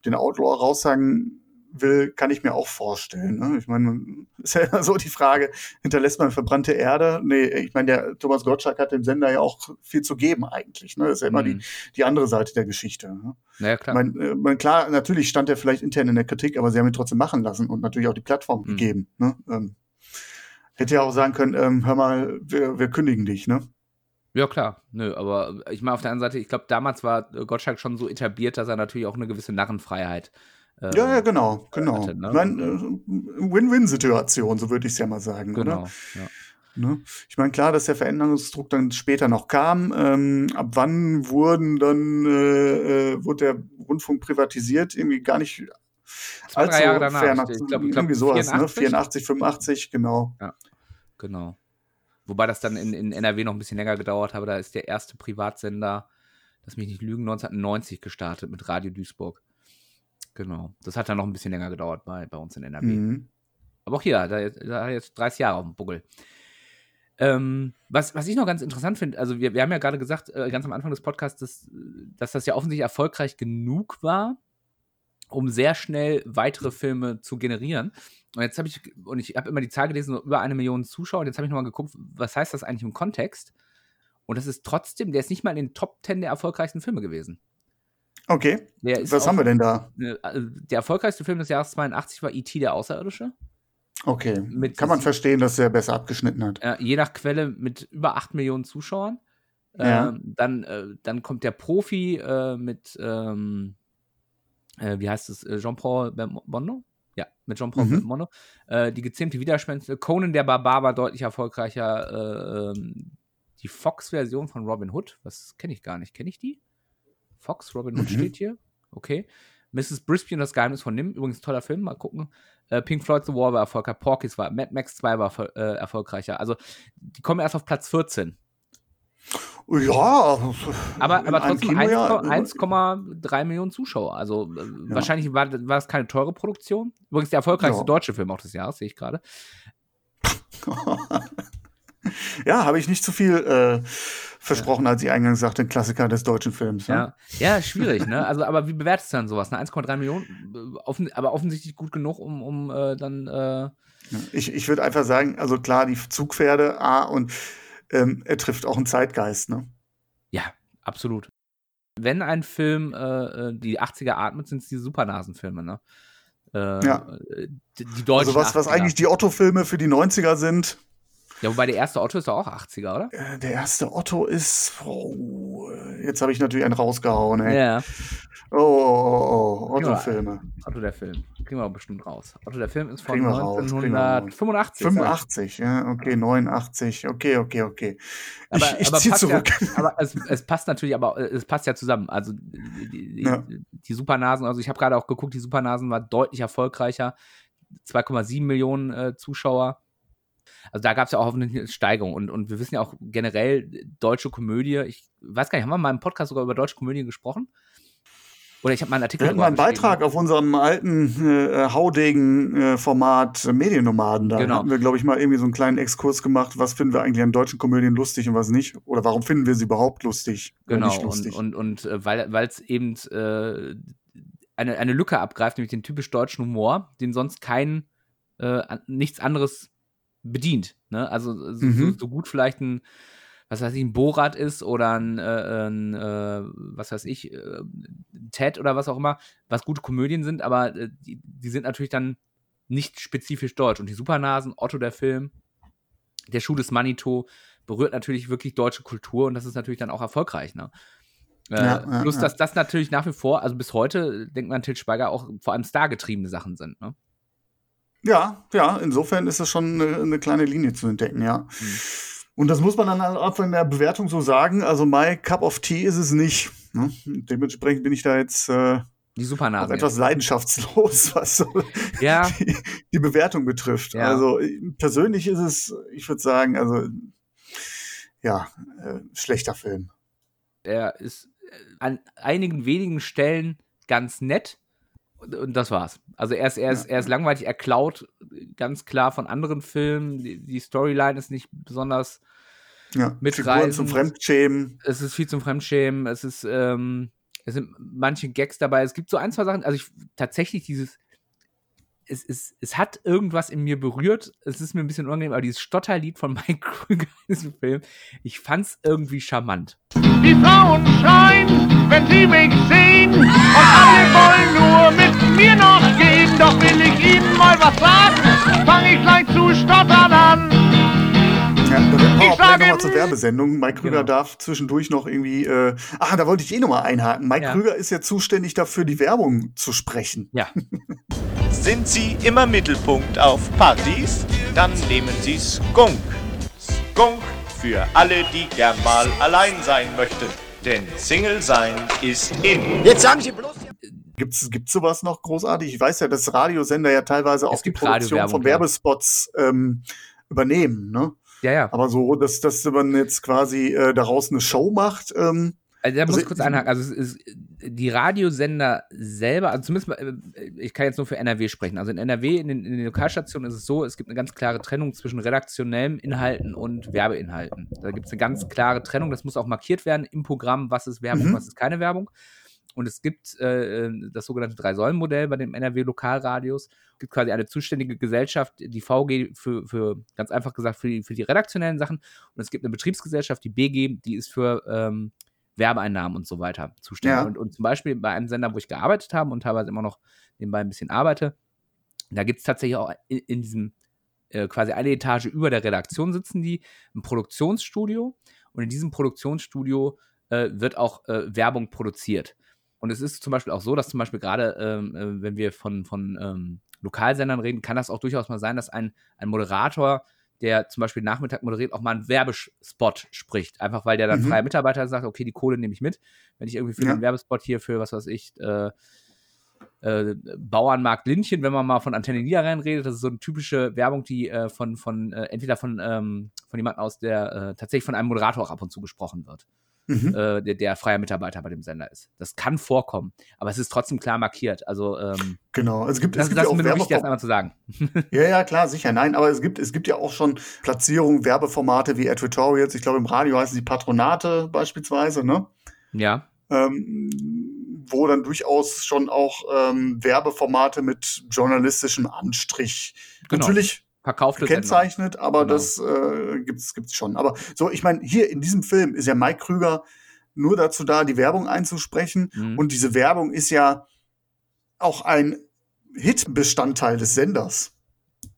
den Outlaw raussagen will, kann ich mir auch vorstellen. Ne? Ich meine, ist ja immer (laughs) so die Frage, hinterlässt man verbrannte Erde? Nee, ich meine, der Thomas Gottschalk hat dem Sender ja auch viel zu geben eigentlich. Ne? Das ist ja immer Mhm. die, die andere Seite der Geschichte. Ne? ja, Ich klar. meine, äh, mein, klar, natürlich stand er vielleicht intern in der Kritik, aber sie haben ihn trotzdem machen lassen und natürlich auch die Plattform Mhm. gegeben. Ne? Ähm, hätte ja auch sagen können, ähm, hör mal, wir, wir kündigen dich, ne? Ja, klar. Nö, aber ich meine, auf der anderen Seite, ich glaube, damals war Gottschalk schon so etabliert, dass er natürlich auch eine gewisse Narrenfreiheit ähm, Ja, ja, genau, genau. hatte, ne? Ich meine, äh, Win-Win-Situation, so würde ich es ja mal sagen, Genau. oder? Ja. Ne? Ich meine, klar, dass der Veränderungsdruck dann später noch kam. Ähm, ab wann wurden dann, äh, äh, wurde der Rundfunk privatisiert? Irgendwie gar nicht Zwei, drei Jahre danach. fern- Ich glaub- ich glaub, irgendwie sowas, 84? ne? 84, 85, genau. Genau. Wobei das dann in, in NRW noch ein bisschen länger gedauert habe. Da ist der erste Privatsender, lass mich nicht lügen, 1990 gestartet mit Radio Duisburg. Genau. Das hat dann noch ein bisschen länger gedauert bei, bei uns in NRW. Mhm. Aber auch hier, da, da hat er jetzt 30 Jahre auf dem Buckel. Ähm, was, was ich noch ganz interessant finde, also wir, wir haben ja gerade gesagt, äh, ganz am Anfang des Podcasts, dass, dass das ja offensichtlich erfolgreich genug war, um sehr schnell weitere Filme zu generieren. Und jetzt habe ich, und ich habe immer die Zahl gelesen, so über eine Million Zuschauer. Und jetzt habe ich nochmal geguckt, was heißt das eigentlich im Kontext? Und das ist trotzdem, der ist nicht mal in den Top 10 der erfolgreichsten Filme gewesen. Okay. Was haben wir denn da? Also der erfolgreichste Film des Jahres 82 war E.T. der Außerirdische. Okay. Mit Kann man verstehen, dass er besser abgeschnitten hat. Äh, je nach Quelle mit über 8 Millionen Zuschauern. Ja. Ähm, dann, äh, dann kommt der Profi äh, mit, ähm, äh, wie heißt es, äh, Jean-Paul Bondo? Ja, mit Jean-Paul mhm. Äh, die gezähmte Widerspenstige. Conan der Barbar war deutlich erfolgreicher. Ähm, die Fox-Version von Robin Hood, was kenne ich gar nicht. Kenne ich die? Fox, Robin Hood mhm. steht hier. Okay. Mrs. Brisby und das Geheimnis von Nim, übrigens toller Film, mal gucken. Äh, Pink Floyd The War war erfolgreich, Porky's war, Mad Max 2 war äh, erfolgreicher. Also, die kommen erst auf Platz 14. Ja, aber, aber trotzdem 1,3 ja. Millionen Zuschauer. Also äh, ja. wahrscheinlich war, war das keine teure Produktion. Übrigens der erfolgreichste ja. deutsche Film auch des Jahres, sehe ich gerade. (laughs) ja, habe ich nicht zu viel äh, versprochen, als ich eingangs sagte, ein Klassiker des deutschen Films. Ja, ja, schwierig, ne? Also, aber wie bewertest du dann sowas? 1,3 Millionen, offen, aber offensichtlich gut genug, um, um äh, dann. Äh ich ich würde einfach sagen, also klar, die Zugpferde, A, und ähm, er trifft auch einen Zeitgeist, ne? Ja, absolut. Wenn ein Film äh, äh die 80er atmet, sind es die Supernasenfilme, ne? Äh, ja. Die, die deutschen. Also was, was eigentlich die Otto-Filme für die 90er sind. Ja, wobei der erste Otto ist doch auch 80er, oder? Äh, der erste Otto ist. Oh, jetzt habe ich natürlich einen rausgehauen, ey. Ja. Oh, oh, oh, Otto-Filme. Otto der Film. Kriegen wir bestimmt raus. Otto der Film ist von 1985. 85, ja, okay, 89. Okay, okay, okay. Aber, ich, ich aber zieh zurück. Ja, (laughs) aber es, es, passt natürlich, aber es passt ja zusammen. Also die, ja. die Supernasen, also ich habe gerade auch geguckt, die Supernasen war deutlich erfolgreicher. 2,7 Millionen äh, Zuschauer. Also da gab es ja auch hoffentlich eine Steigerung. Und, und wir wissen ja auch generell, deutsche Komödie, ich weiß gar nicht, haben wir mal im Podcast sogar über deutsche Komödien gesprochen? Oder ich habe mal einen Artikel. Wir hatten mal einen Beitrag auf unserem alten äh, Haudegen-Format äh, Mediennomaden. Da genau. hatten wir, glaube ich, mal irgendwie so einen kleinen Exkurs gemacht. Was finden wir eigentlich an deutschen Komödien lustig und was nicht? Oder warum finden wir sie überhaupt lustig? Genau, lustig? und, und, und äh, weil es eben äh, eine, eine Lücke abgreift, nämlich den typisch deutschen Humor, den sonst kein, äh, nichts anderes bedient. Ne? Also so, mhm. so, gut vielleicht ein was weiß ich, ein Borat ist oder ein, äh, ein äh, was weiß ich, äh, Ted oder was auch immer, was gute Komödien sind, aber äh, die, die, sind natürlich dann nicht spezifisch deutsch. Und die Supernasen, Otto der Film, der Schuh des Manito, berührt natürlich wirklich deutsche Kultur und das ist natürlich dann auch erfolgreich. Ne? Äh, ja, ja, plus, dass das natürlich nach wie vor, also bis heute, denkt man, Til Schweiger auch vor allem stargetriebene Sachen sind. Ne? Ja, ja, insofern ist das schon eine, eine kleine Linie zu entdecken, ja. Mhm. Und das muss man dann auch in der Bewertung so sagen. Also my cup of tea ist es nicht. Ne? Dementsprechend bin ich da jetzt äh, die Supernase, etwas leidenschaftslos, (laughs) was so ja. die, die, Bewertung betrifft. Ja. Also persönlich ist es, ich würde sagen, also ja, äh, schlechter Film. Er ist äh, an einigen wenigen Stellen ganz nett und das war's. Also er ist, er ist, ja. er ist langweilig, er klaut ganz klar von anderen Filmen. Die, die Storyline ist nicht besonders ja, mitreißend. zum Fremdschämen. Es ist viel zum Fremdschämen. Es ist, ähm, es sind manche Gags dabei. Es gibt so ein, zwei Sachen. Also ich tatsächlich dieses, es, es, es hat irgendwas in mir berührt. Es ist mir ein bisschen unangenehm, aber dieses Stotterlied von (laughs) Mike Krüger in diesem Film, ich fand's irgendwie charmant. Die Frauen schreien, wenn sie mich sehen, und alle wollen nur mit mir noch gehen. Doch will ich ihnen mal was sagen, fang ich gleich zu stottern an. Ja, ich sage nochmal zur Werbesendung. Mike Krüger genau. darf zwischendurch noch irgendwie. Äh, ah, da wollte ich eh nochmal einhaken. Mike ja. Krüger ist ja zuständig dafür, die Werbung zu sprechen. Ja. (laughs) Sind Sie immer Mittelpunkt auf Partys? Dann nehmen Sie Skunk. Skunk für alle, die gern mal allein sein möchten. Denn Single sein ist in. Jetzt sagen Sie bloß. Gibt's, gibt's sowas noch großartig? Ich weiß ja, dass Radiosender ja teilweise es auch die Produktion von Werbespots ähm, übernehmen, ne? Ja, ja. Aber so, dass, dass man jetzt quasi äh, daraus eine Show macht. Ähm, also, da muss also, ich kurz einhaken. Also, es, die Radiosender selber, also zumindest, äh, ich kann jetzt nur für NRW sprechen. Also in NRW, in den, in den Lokalstationen ist es so, es gibt eine ganz klare Trennung zwischen redaktionellen Inhalten und Werbeinhalten. Da gibt es eine ganz klare Trennung, das muss auch markiert werden im Programm, was ist Werbung, mhm. was ist keine Werbung. Und es gibt äh, das sogenannte Drei-Säulen-Modell bei den NRW-Lokalradios. Es gibt quasi eine zuständige Gesellschaft, die VG für, für ganz einfach gesagt, für die, für die redaktionellen Sachen. Und es gibt eine Betriebsgesellschaft, die BG, die ist für ähm, Werbeeinnahmen und so weiter zuständig. Ja. Und, und, zum Beispiel bei einem Sender, wo ich gearbeitet habe und teilweise immer noch nebenbei ein bisschen arbeite, da gibt es tatsächlich auch in, in diesem äh, quasi eine Etage über der Redaktion sitzen die, ein Produktionsstudio. Und in diesem Produktionsstudio äh, wird auch äh, Werbung produziert. Und es ist zum Beispiel auch so, dass zum Beispiel gerade, ähm, äh, wenn wir von, von ähm, Lokalsendern reden, kann das auch durchaus mal sein, dass ein, ein Moderator der zum Beispiel Nachmittag moderiert, auch mal einen Werbespot spricht. Einfach weil der dann mhm. freier Mitarbeiter sagt, okay, die Kohle nehme ich mit. Wenn ich irgendwie für ja. einen Werbespot hier für, was weiß ich, äh, äh, Bauernmarkt Lindchen, wenn man mal von Antenne Niederrhein redet, das ist so eine typische Werbung, die äh, von, von äh, entweder von, ähm, von jemandem aus der, äh, tatsächlich von einem Moderator auch ab und zu gesprochen wird mhm. äh, der, der freier Mitarbeiter bei dem Sender ist. Das kann vorkommen, aber es ist trotzdem klar markiert. Also ähm, genau, es gibt, das, es gibt das ja auch mir wichtig, das einmal zu sagen. (laughs) ja, ja, klar, sicher. Nein, aber es gibt, es gibt ja auch schon Platzierungen, Werbeformate wie Advertorials. Ich glaube, im Radio heißen sie Patronate beispielsweise, ne? Ja. Ähm, wo dann durchaus schon auch ähm, Werbeformate mit journalistischem Anstrich genau. natürlich verkaufte gekennzeichnet, aber genau. das äh, gibt's gibt's schon. Aber so, ich meine, hier in diesem Film ist ja Mike Krüger nur dazu da, die Werbung einzusprechen mhm. und diese Werbung ist ja auch ein Hit-Bestandteil des Senders.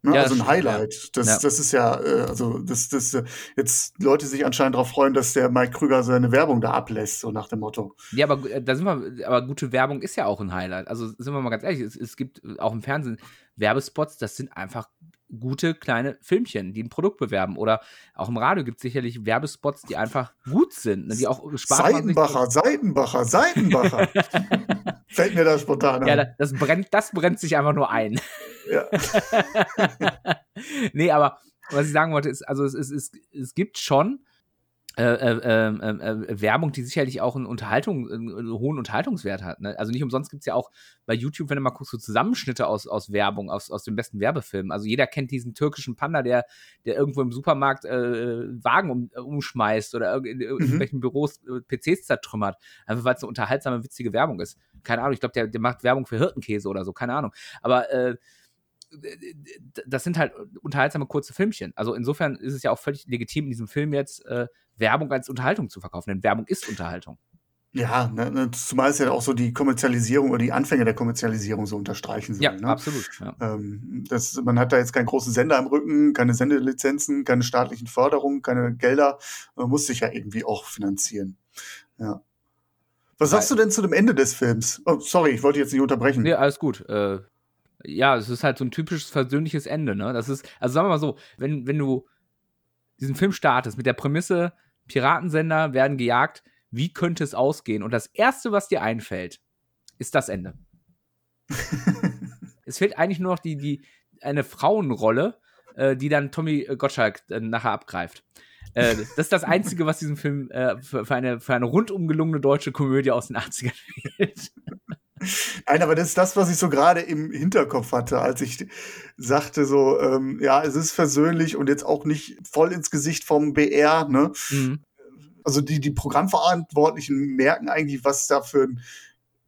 Ne? Ja, also ein Highlight. Das, ja. das ist ja, äh, also das, das äh, jetzt Leute sich anscheinend darauf freuen, dass der Mike Krüger seine Werbung da ablässt, so nach dem Motto. Ja, aber äh, da sind wir, aber gute Werbung ist ja auch ein Highlight. Also sind wir mal ganz ehrlich, es, es gibt auch im Fernsehen Werbespots, das sind einfach gute kleine Filmchen, die ein Produkt bewerben. Oder auch im Radio gibt es sicherlich Werbespots, die einfach gut sind, ne, die auch Spaß Seitenbacher, Seitenbacher, Seitenbacher. (laughs) Fällt mir da spontan an. Ja, das brennt, das brennt sich einfach nur ein. Ja. (laughs) nee, aber was ich sagen wollte, ist, also es, es, es, es gibt schon äh, äh, ähm, äh, Werbung, die sicherlich auch einen, Unterhaltung, einen hohen Unterhaltungswert hat. Ne? Also nicht umsonst gibt es ja auch bei YouTube, wenn du mal guckst, so Zusammenschnitte aus, aus Werbung, aus, aus den besten Werbefilmen. Also jeder kennt diesen türkischen Panda, der, der irgendwo im Supermarkt äh, Wagen um, äh, umschmeißt oder in, in mhm. irgendwelchen Büros äh, PCs zertrümmert. Einfach weil es eine unterhaltsame, witzige Werbung ist. Keine Ahnung, ich glaube, der, der macht Werbung für Hirtenkäse oder so, keine Ahnung. Aber äh, das sind halt unterhaltsame kurze Filmchen. Also insofern ist es ja auch völlig legitim, in diesem Film jetzt äh, Werbung als Unterhaltung zu verkaufen, denn Werbung ist Unterhaltung. Ja, ne, ne, zumal es ja auch so die Kommerzialisierung oder die Anfänge der Kommerzialisierung so unterstreichen soll. Ja, ne? absolut. Ja. Ähm, das, man hat da jetzt keinen großen Sender im Rücken, keine Sendelizenzen, keine staatlichen Förderungen, keine Gelder. Man muss sich ja irgendwie auch finanzieren. Ja. Was sagst du denn zu dem Ende des Films? Oh, sorry, ich wollte jetzt nicht unterbrechen. Nee, alles gut. Äh, ja, es ist halt so ein typisches versöhnliches Ende, ne? Das ist, also sagen wir mal so, wenn, wenn du diesen Film startest mit der Prämisse, Piratensender werden gejagt, wie könnte es ausgehen? Und das Erste, was dir einfällt, ist das Ende. (laughs) es fehlt eigentlich nur noch die, die, eine Frauenrolle, äh, die dann Tommy Gottschalk äh, nachher abgreift. Äh, das ist das Einzige, was diesen Film äh, für, für, eine, für eine rundum gelungene deutsche Komödie aus den 80ern fehlt. Nein, aber das ist das, was ich so gerade im Hinterkopf hatte, als ich sagte so, ähm, ja, es ist versöhnlich und jetzt auch nicht voll ins Gesicht vom BR, ne? Mhm. Also die, die Programmverantwortlichen merken eigentlich, was da für ein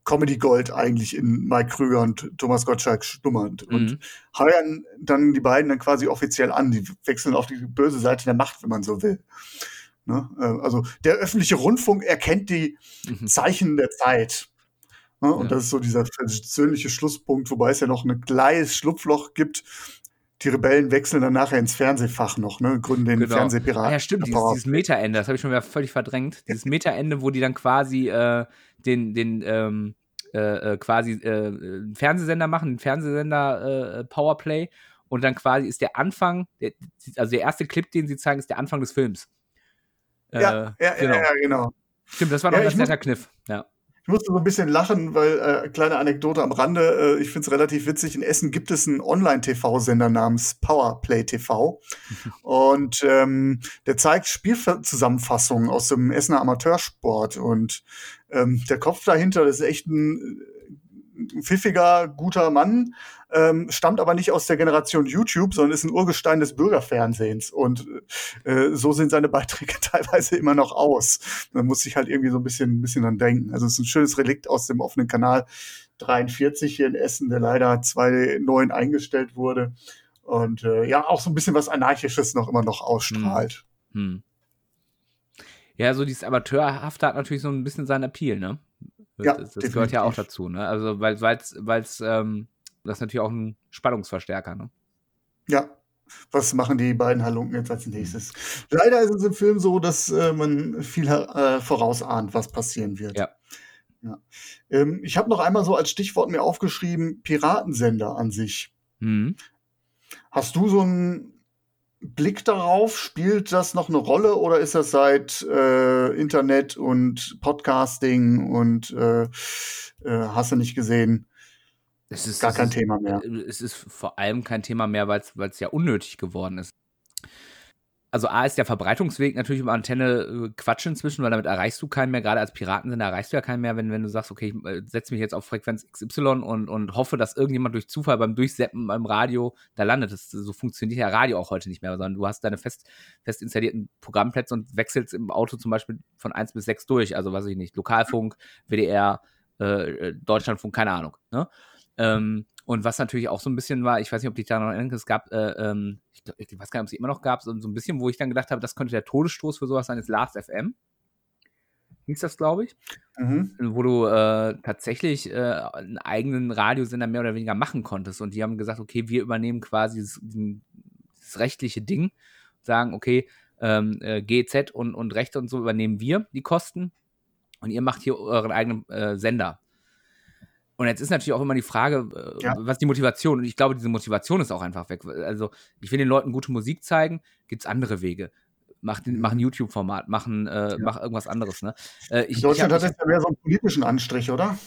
Comedy Gold eigentlich in Mike Krüger und Thomas Gottschalk schlummert mhm. und heuern dann die beiden dann quasi offiziell an. Die wechseln auf die böse Seite der Macht, wenn man so will. Ne? Äh, also der öffentliche Rundfunk erkennt die mhm. Zeichen der Zeit. Ne? Und ja. das ist so dieser persönliche Schlusspunkt, wobei es ja noch ein kleines Schlupfloch gibt. Die Rebellen wechseln dann nachher ins Fernsehfach noch, ne? Gründen den genau. Fernsehpiraten. Ah, ja, stimmt, dieses, dieses Meta-Ende, das habe ich schon wieder völlig verdrängt. Dieses Meta-Ende, wo die dann quasi äh, den, den ähm, äh, äh quasi äh, Fernsehsender machen, den Fernsehsender äh, Powerplay. Und dann quasi ist der Anfang, der, also der erste Clip, den sie zeigen, ist der Anfang des Films. ja, ja, genau. ja, ja, genau. Stimmt, das war noch ja, ein netter Kniff. Ich musste so ein bisschen lachen, weil, äh, kleine Anekdote am Rande, äh, ich finde es relativ witzig. In Essen gibt es einen Online-TV-Sender namens Powerplay TV. (laughs) und ähm, der zeigt Spielzusammenfassungen aus dem Essener Amateursport. Und ähm, der Kopf dahinter, das ist echt ein, ein pfiffiger, guter Mann, ähm, stammt aber nicht aus der Generation YouTube, sondern ist ein Urgestein des Bürgerfernsehens. Und äh, so sehen seine Beiträge (laughs) teilweise immer noch aus. Man muss sich halt irgendwie so ein bisschen, ein bisschen dran denken. Also es ist ein schönes Relikt aus dem offenen Kanal 43 hier in Essen, der leider 2009 eingestellt wurde. Und äh, ja, auch so ein bisschen was Anarchisches noch immer noch ausstrahlt. Hm. Hm. Ja, so dieses Amateurhafte hat natürlich so ein bisschen seinen Appeal, ne? Das, ja, das gehört ja auch dazu, ne? Also, weil es ähm, das ist natürlich auch ein Spannungsverstärker, ne? Ja. Was machen die beiden Halunken jetzt als nächstes? Leider ist es im Film so, dass äh, man viel äh, vorausahnt, was passieren wird. Ja. ja. Ähm, ich habe noch einmal so als Stichwort mir aufgeschrieben, Piratensender an sich. Mhm. Hast du so einen Blick darauf? Spielt das noch eine Rolle oder ist das seit äh, Internet und Podcasting und äh, äh hast du nicht gesehen? Es ist gar kein ist, Thema mehr. Es ist vor allem kein Thema mehr, weil es ja unnötig geworden ist. Also A ist der Verbreitungsweg natürlich über Antenne äh, Quatsch inzwischen, weil damit erreichst du keinen mehr. Gerade als Piratensender erreichst du ja keinen mehr, wenn, wenn du sagst, okay, ich äh, setze mich jetzt auf Frequenz XY und, und hoffe, dass irgendjemand durch Zufall beim Durchseppen beim Radio da landet. Das, so funktioniert ja Radio auch heute nicht mehr, sondern du hast deine fest, fest installierten Programmplätze und wechselst im Auto zum Beispiel von 1 bis 6 durch. Also weiß ich nicht, Lokalfunk, WDR, äh, Deutschlandfunk, keine Ahnung. Ne? Ähm, und was natürlich auch so ein bisschen war, ich weiß nicht, ob dich da noch erinnern es gab, äh, ähm, ich, glaub, ich, weiß gar nicht, ob es immer noch gab, so, so, ein bisschen, wo ich dann gedacht habe, das könnte der Todesstoß für sowas sein, ist Last FM. Hieß das, glaube ich. Mhm. Wo du äh, tatsächlich äh, einen eigenen Radiosender mehr oder weniger machen konntest. Und die haben gesagt, okay, wir übernehmen quasi das, das rechtliche Ding, sagen, okay, ähm, äh, GZ und, und Rechte und so übernehmen wir die Kosten und ihr macht hier euren eigenen äh, Sender. Und jetzt ist natürlich auch immer die Frage, äh, ja. was die Motivation. Und ich glaube, diese Motivation ist auch einfach weg. Also, ich will den Leuten gute Musik zeigen, gibt es andere Wege. Mach, den, mach ein YouTube-Format, mach, äh, ja. mach irgendwas anderes. Ne? Äh, ich, Deutschland ich hab, hat jetzt ja mehr so einen politischen Anstrich, oder?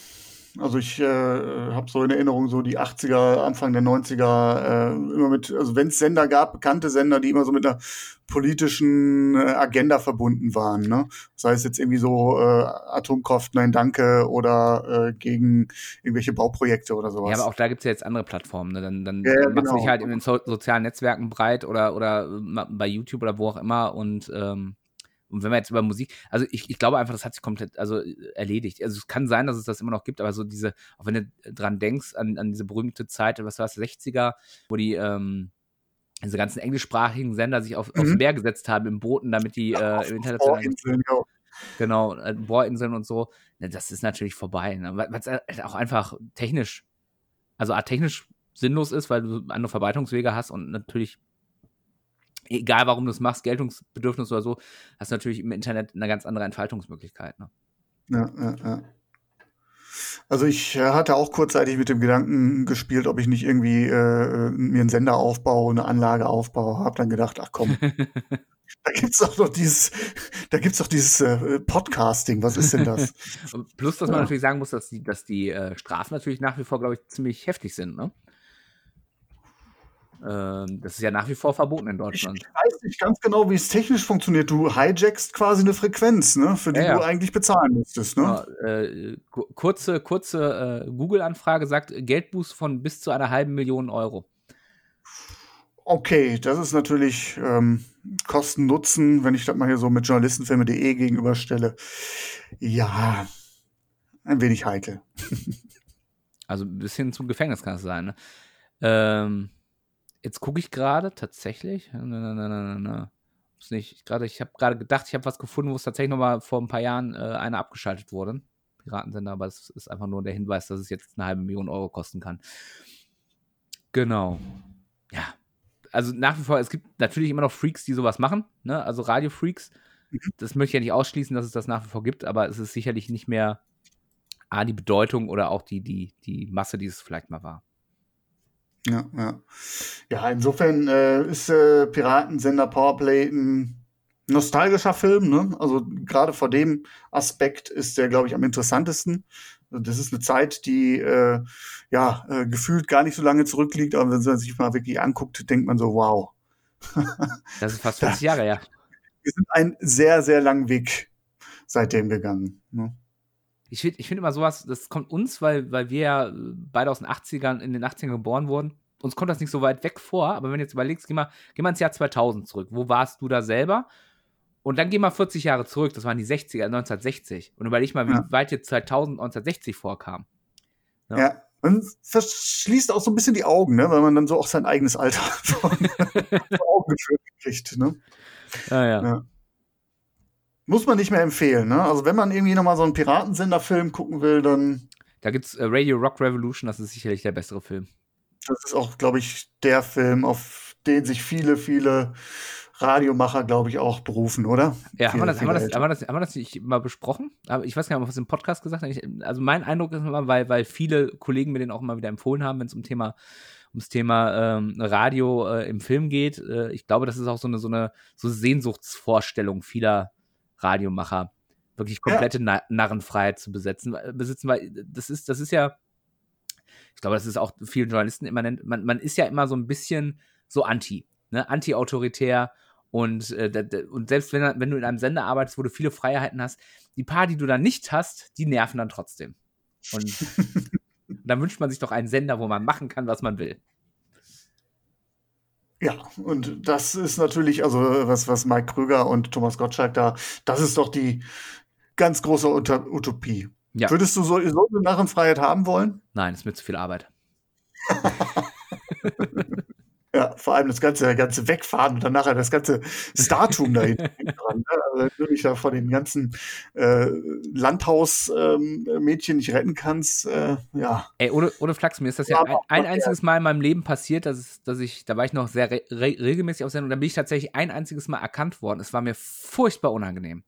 Also ich äh, habe so in Erinnerung so die 80er, Anfang der 90er, äh, immer mit, also wenn es Sender gab, bekannte Sender, die immer so mit einer politischen äh, Agenda verbunden waren. Ne? Sei es jetzt irgendwie so äh, Atomkraft, nein danke oder äh, gegen irgendwelche Bauprojekte oder sowas. Ja, aber auch da gibt es ja jetzt andere Plattformen. Ne? Dann, dann, ja, dann machst du dich genau. halt in den so sozialen Netzwerken breit oder, oder äh, bei YouTube oder wo auch immer und ähm, und wenn wir jetzt über Musik, also ich, ich glaube einfach, das hat sich komplett also erledigt. Also es kann sein, dass es das immer noch gibt, aber so diese, auch wenn du dran denkst, an, an diese berühmte Zeit, was war es, 60er, wo die, ähm, diese ganzen englischsprachigen Sender sich auf, mhm. aufs Meer gesetzt haben im Booten, damit die ja, äh, im internationalen. Genau, äh, Bohrinseln und so. Ne, das ist natürlich vorbei. Ne? Weil es halt auch einfach technisch, also technisch sinnlos ist, weil du andere Verbreitungswege hast und natürlich egal warum du es machst, Geltungsbedürfnis oder so, hast du natürlich im Internet eine ganz andere Entfaltungsmöglichkeit. Ne? Ja, ja, ja. Also ich äh, hatte auch kurzzeitig mit dem Gedanken gespielt, ob ich nicht irgendwie äh, mir einen Sender aufbaue, eine Anlage aufbaue. Hab dann gedacht, ach komm, (laughs) da gibt's doch noch dieses, da gibt's doch dieses äh, Podcasting. Was ist denn das? (laughs) Plus, dass man ja. natürlich sagen muss, dass die, dass die äh, Strafen natürlich nach wie vor, glaube ich, ziemlich heftig sind. Ne? Ähm, das ist ja nach wie vor verboten in Deutschland. Ich weiß nicht ganz genau, wie es technisch funktioniert. Du hijackst quasi eine Frequenz, ne, für die ja, ja. du eigentlich bezahlen müsstest. Ne? Ja, äh, kurze kurze äh, Google-Anfrage sagt Geldbuß von bis zu einer halben Million Euro. Okay, das ist natürlich ähm, Kosten-Nutzen, wenn ich das mal hier so mit journalistenfilme.de gegenüberstelle. Ja, ein wenig heikel. (laughs) also ein bisschen zum Gefängnis kann es sein. Ne? Ähm, Jetzt gucke ich gerade tatsächlich. Na, na, na, na, na. Ist nicht. Gerade, ich habe gerade gedacht, ich habe was gefunden, wo es tatsächlich noch mal vor ein paar Jahren äh, eine abgeschaltet wurde. Piratensender, aber es ist einfach nur der Hinweis, dass es jetzt eine halbe Million Euro kosten kann. Genau. Ja. Also nach wie vor, es gibt natürlich immer noch Freaks, die sowas machen, ne? Also Radio-Freaks. Mhm. Das möchte ich ja nicht ausschließen, dass es das nach wie vor gibt, aber es ist sicherlich nicht mehr A, die Bedeutung oder auch die, die, die Masse, die es vielleicht mal war. Ja, ja. Ja, insofern äh, ist äh, Piratensender Powerplay ein nostalgischer Film, ne? Also gerade vor dem Aspekt ist der, glaube ich, am interessantesten. Das ist eine Zeit, die äh, ja äh, gefühlt gar nicht so lange zurückliegt, aber wenn man sich mal wirklich anguckt, denkt man so, wow. (laughs) das ist fast 50 Jahre, ja. Wir sind einen sehr, sehr langen Weg seitdem gegangen. Ne? Ich finde ich find immer sowas, das kommt uns, weil, weil wir ja beide aus den 80ern, in den 80ern geboren wurden. Uns kommt das nicht so weit weg vor, aber wenn du jetzt überlegst, geh mal, geh mal ins Jahr 2000 zurück. Wo warst du da selber? Und dann geh mal 40 Jahre zurück, das waren die 60er, 1960. Und überleg mal, wie ja. weit jetzt 2000, 1960 vorkam. Ja. ja. Man verschließt auch so ein bisschen die Augen, ne? weil man dann so auch sein eigenes Alter (laughs) vor (laughs) Augen geführt kriegt. Ne? Ja, ja. ja. Muss man nicht mehr empfehlen. Ne? Also wenn man irgendwie nochmal so einen Piratensender-Film gucken will, dann. Da gibt's äh, Radio Rock Revolution, das ist sicherlich der bessere Film. Das ist auch, glaube ich, der Film, auf den sich viele, viele Radiomacher, glaube ich, auch berufen, oder? Ja, haben wir, das, haben, wir das, haben, wir das, haben wir das nicht mal besprochen? Aber ich weiß gar nicht, ob wir es im Podcast gesagt haben. also mein Eindruck ist immer, weil, weil viele Kollegen mir den auch immer wieder empfohlen haben, wenn es um Thema ums Thema ähm, Radio äh, im Film geht. Äh, ich glaube, das ist auch so eine, so eine so Sehnsuchtsvorstellung vieler Radiomacher, wirklich komplette ja. Narrenfreiheit zu besetzen, besitzen, weil das ist, das ist ja, ich glaube, das ist auch vielen Journalisten immanent, man, man ist ja immer so ein bisschen so anti, ne, anti-autoritär und, äh, und selbst wenn, wenn du in einem Sender arbeitest, wo du viele Freiheiten hast, die paar, die du dann nicht hast, die nerven dann trotzdem. Und (laughs) dann wünscht man sich doch einen Sender, wo man machen kann, was man will. Ja, und das ist natürlich, also was, was Mike Krüger und Thomas Gottschalk da, das ist doch die ganz große Utopie. Ja. Würdest du so, so eine Narrenfreiheit haben wollen? Nein, ist mir zu viel Arbeit. (laughs) Ja, vor allem das ganze, ganze Wegfahren und dann nachher das ganze Startum da hinten (laughs) dran. Ne? Also, dich da von den ganzen äh, Landhausmädchen ähm, nicht retten kannst, äh, ja. Ey, ohne, ohne Flachs, mir ist das ja, ja ein, ein einziges Mal in meinem Leben passiert, dass, dass ich, da war ich noch sehr re regelmäßig auf Sendung und da bin ich tatsächlich ein einziges Mal erkannt worden. Es war mir furchtbar unangenehm.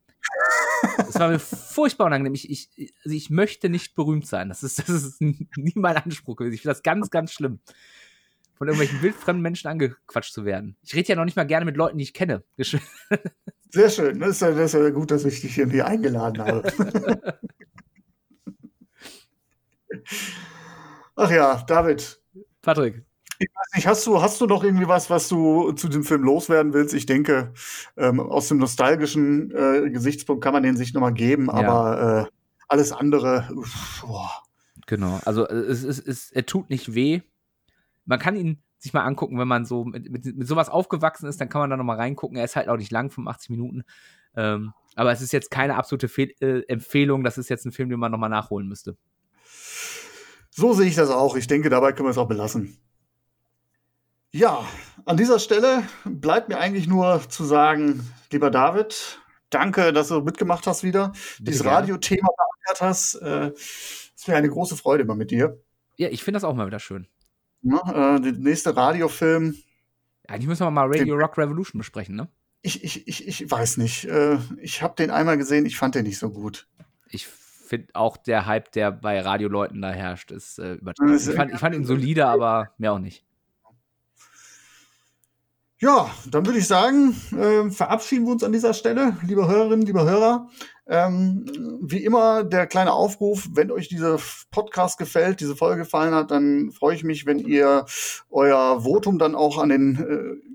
Es war mir (laughs) furchtbar unangenehm. Ich, ich, also ich möchte nicht berühmt sein. Das ist, das ist nie mein Anspruch gewesen. Ich finde das ganz, ganz schlimm von irgendwelchen wildfremden Menschen angequatscht zu werden. Ich rede ja noch nicht mal gerne mit Leuten, die ich kenne. (laughs) Sehr schön. Das ist, ja, das ist ja gut, dass ich dich hier eingeladen habe. (laughs) Ach ja, David. Patrick. Ich weiß nicht, hast du, hast du noch irgendwie was, was du zu dem Film loswerden willst? Ich denke, ähm, aus dem nostalgischen äh, Gesichtspunkt kann man den sich nochmal geben, ja. aber äh, alles andere, uff, boah. Genau, also es, es, es, er tut nicht weh, man kann ihn sich mal angucken, wenn man so mit, mit, mit sowas aufgewachsen ist, dann kann man da nochmal reingucken. Er ist halt auch nicht lang, 85 Minuten. Ähm, aber es ist jetzt keine absolute Fehl äh, Empfehlung. Das ist jetzt ein Film, den man nochmal nachholen müsste. So sehe ich das auch. Ich denke, dabei können wir es auch belassen. Ja, an dieser Stelle bleibt mir eigentlich nur zu sagen, lieber David, danke, dass du mitgemacht hast wieder, Bitte dieses Radiothema beackert hast. Äh, es wäre eine große Freude immer mit dir. Ja, ich finde das auch mal wieder schön. Ne? Äh, der nächste Radiofilm. Eigentlich müssen wir mal Radio den, Rock Revolution besprechen, ne? Ich, ich, ich, ich weiß nicht. Äh, ich habe den einmal gesehen, ich fand den nicht so gut. Ich finde auch der Hype, der bei Radioleuten da herrscht, ist äh, übertrieben. Ich fand, ich fand ihn solide, aber mehr auch nicht. Ja, dann würde ich sagen, äh, verabschieden wir uns an dieser Stelle, liebe Hörerinnen, liebe Hörer. Ähm, wie immer der kleine Aufruf, wenn euch dieser Podcast gefällt, diese Folge gefallen hat, dann freue ich mich, wenn ihr euer Votum dann auch an den äh,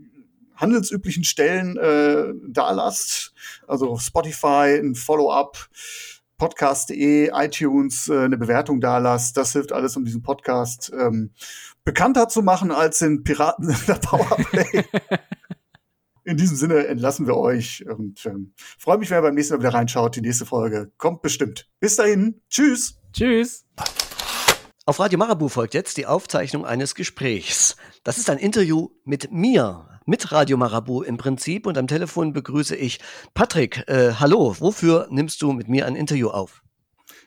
handelsüblichen Stellen äh, da lasst. Also Spotify, ein Follow-up, podcast.de, iTunes, äh, eine Bewertung da lasst. Das hilft alles, um diesen Podcast ähm, bekannter zu machen als den Piraten in der (laughs) Powerplay. In diesem Sinne entlassen wir euch und ähm, freue mich, wenn ihr beim nächsten Mal wieder reinschaut. Die nächste Folge kommt bestimmt. Bis dahin. Tschüss. Tschüss. Auf Radio Marabu folgt jetzt die Aufzeichnung eines Gesprächs. Das ist ein Interview mit mir, mit Radio Marabu im Prinzip. Und am Telefon begrüße ich Patrick. Äh, hallo, wofür nimmst du mit mir ein Interview auf?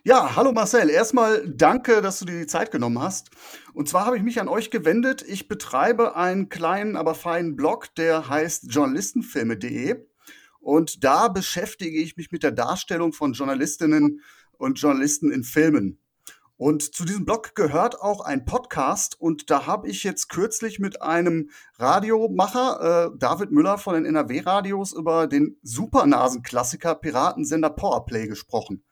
Ja, hallo Marcel. Erstmal danke, dass du dir die Zeit genommen hast. Und zwar habe ich mich an euch gewendet. Ich betreibe einen kleinen, aber feinen Blog, der heißt journalistenfilme.de. Und da beschäftige ich mich mit der Darstellung von Journalistinnen und Journalisten in Filmen. Und zu diesem Blog gehört auch ein Podcast und da habe ich jetzt kürzlich mit einem Radiomacher, äh, David Müller von den NRW-Radios, über den Supernasen-Klassiker Piratensender Powerplay gesprochen.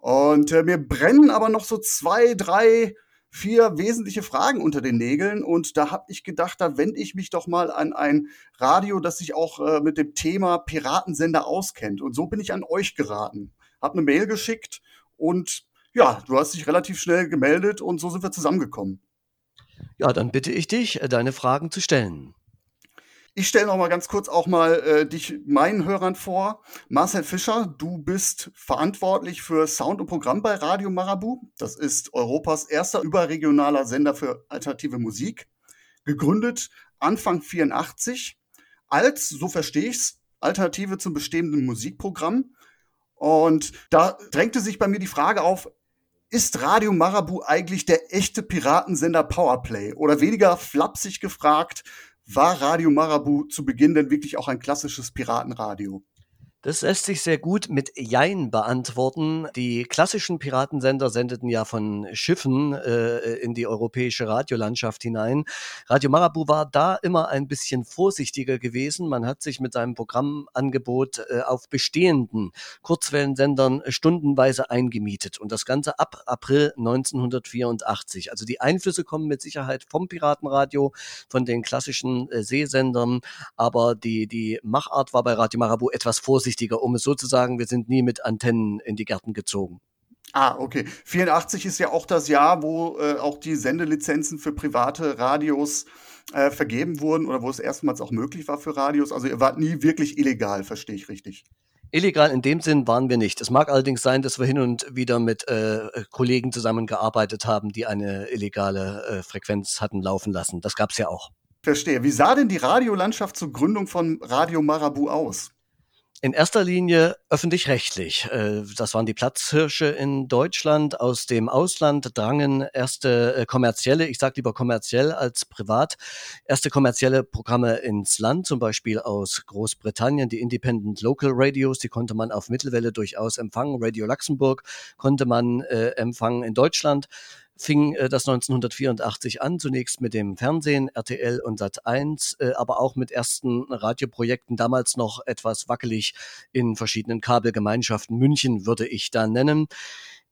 Und äh, mir brennen aber noch so zwei, drei, vier wesentliche Fragen unter den Nägeln und da habe ich gedacht, da wende ich mich doch mal an ein Radio, das sich auch äh, mit dem Thema Piratensender auskennt. Und so bin ich an euch geraten. Hab eine Mail geschickt und ja, du hast dich relativ schnell gemeldet und so sind wir zusammengekommen. Ja, dann bitte ich dich, äh, deine Fragen zu stellen. Ich stelle noch mal ganz kurz auch mal äh, dich meinen Hörern vor. Marcel Fischer, du bist verantwortlich für Sound und Programm bei Radio Marabu. Das ist Europas erster überregionaler Sender für alternative Musik. Gegründet Anfang 84 als, so verstehe ich's, Alternative zum bestehenden Musikprogramm. Und da drängte sich bei mir die Frage auf, ist Radio Marabu eigentlich der echte Piratensender Powerplay? Oder weniger flapsig gefragt, war Radio Marabu zu Beginn denn wirklich auch ein klassisches Piratenradio? Das lässt sich sehr gut mit Jein beantworten. Die klassischen Piratensender sendeten ja von Schiffen äh, in die europäische Radiolandschaft hinein. Radio Marabu war da immer ein bisschen vorsichtiger gewesen. Man hat sich mit seinem Programmangebot äh, auf bestehenden Kurzwellensendern stundenweise eingemietet und das Ganze ab April 1984. Also die Einflüsse kommen mit Sicherheit vom Piratenradio, von den klassischen äh, Seesendern, aber die, die Machart war bei Radio Marabu etwas vorsichtiger vorsichtiger, um es so zu sagen, wir sind nie mit Antennen in die Gärten gezogen. Ah, okay. 84 ist ja auch das Jahr, wo äh, auch die Sendelizenzen für private Radios äh, vergeben wurden oder wo es erstmals auch möglich war für Radios. Also ihr wart nie wirklich illegal, verstehe ich richtig. Illegal in dem Sinn waren wir nicht. Es mag allerdings sein, dass wir hin und wieder mit äh, Kollegen zusammengearbeitet haben, die eine illegale äh, Frequenz hatten laufen lassen. Das gab es ja auch. Verstehe. Wie sah denn die Radiolandschaft zur Gründung von Radio Marabu aus? In erster Linie öffentlich-rechtlich. Äh, das waren die Platzhirsche in Deutschland. Aus dem Ausland drangen erste äh, kommerzielle, ich sage lieber kommerziell als privat, erste kommerzielle Programme ins Land, zum Beispiel aus Großbritannien, die Independent Local Radios, die konnte man auf Mittelwelle durchaus empfangen. Radio Luxemburg konnte man äh, empfangen in Deutschland fing äh, das 1984 an, zunächst mit dem Fernsehen, RTL und Sat1, äh, aber auch mit ersten Radioprojekten, damals noch etwas wackelig in verschiedenen Kabelgemeinschaften. München würde ich da nennen.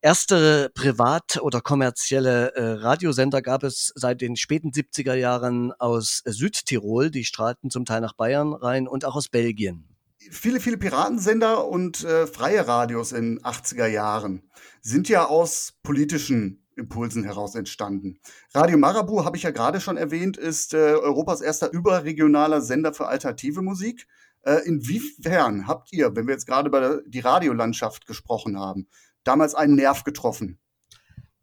Erste privat- oder kommerzielle äh, Radiosender gab es seit den späten 70er Jahren aus Südtirol, die strahlten zum Teil nach Bayern rein und auch aus Belgien viele, viele Piratensender und äh, freie Radios in 80er Jahren sind ja aus politischen Impulsen heraus entstanden. Radio Marabu, habe ich ja gerade schon erwähnt, ist äh, Europas erster überregionaler Sender für alternative Musik. Äh, inwiefern habt ihr, wenn wir jetzt gerade über die Radiolandschaft gesprochen haben, damals einen Nerv getroffen?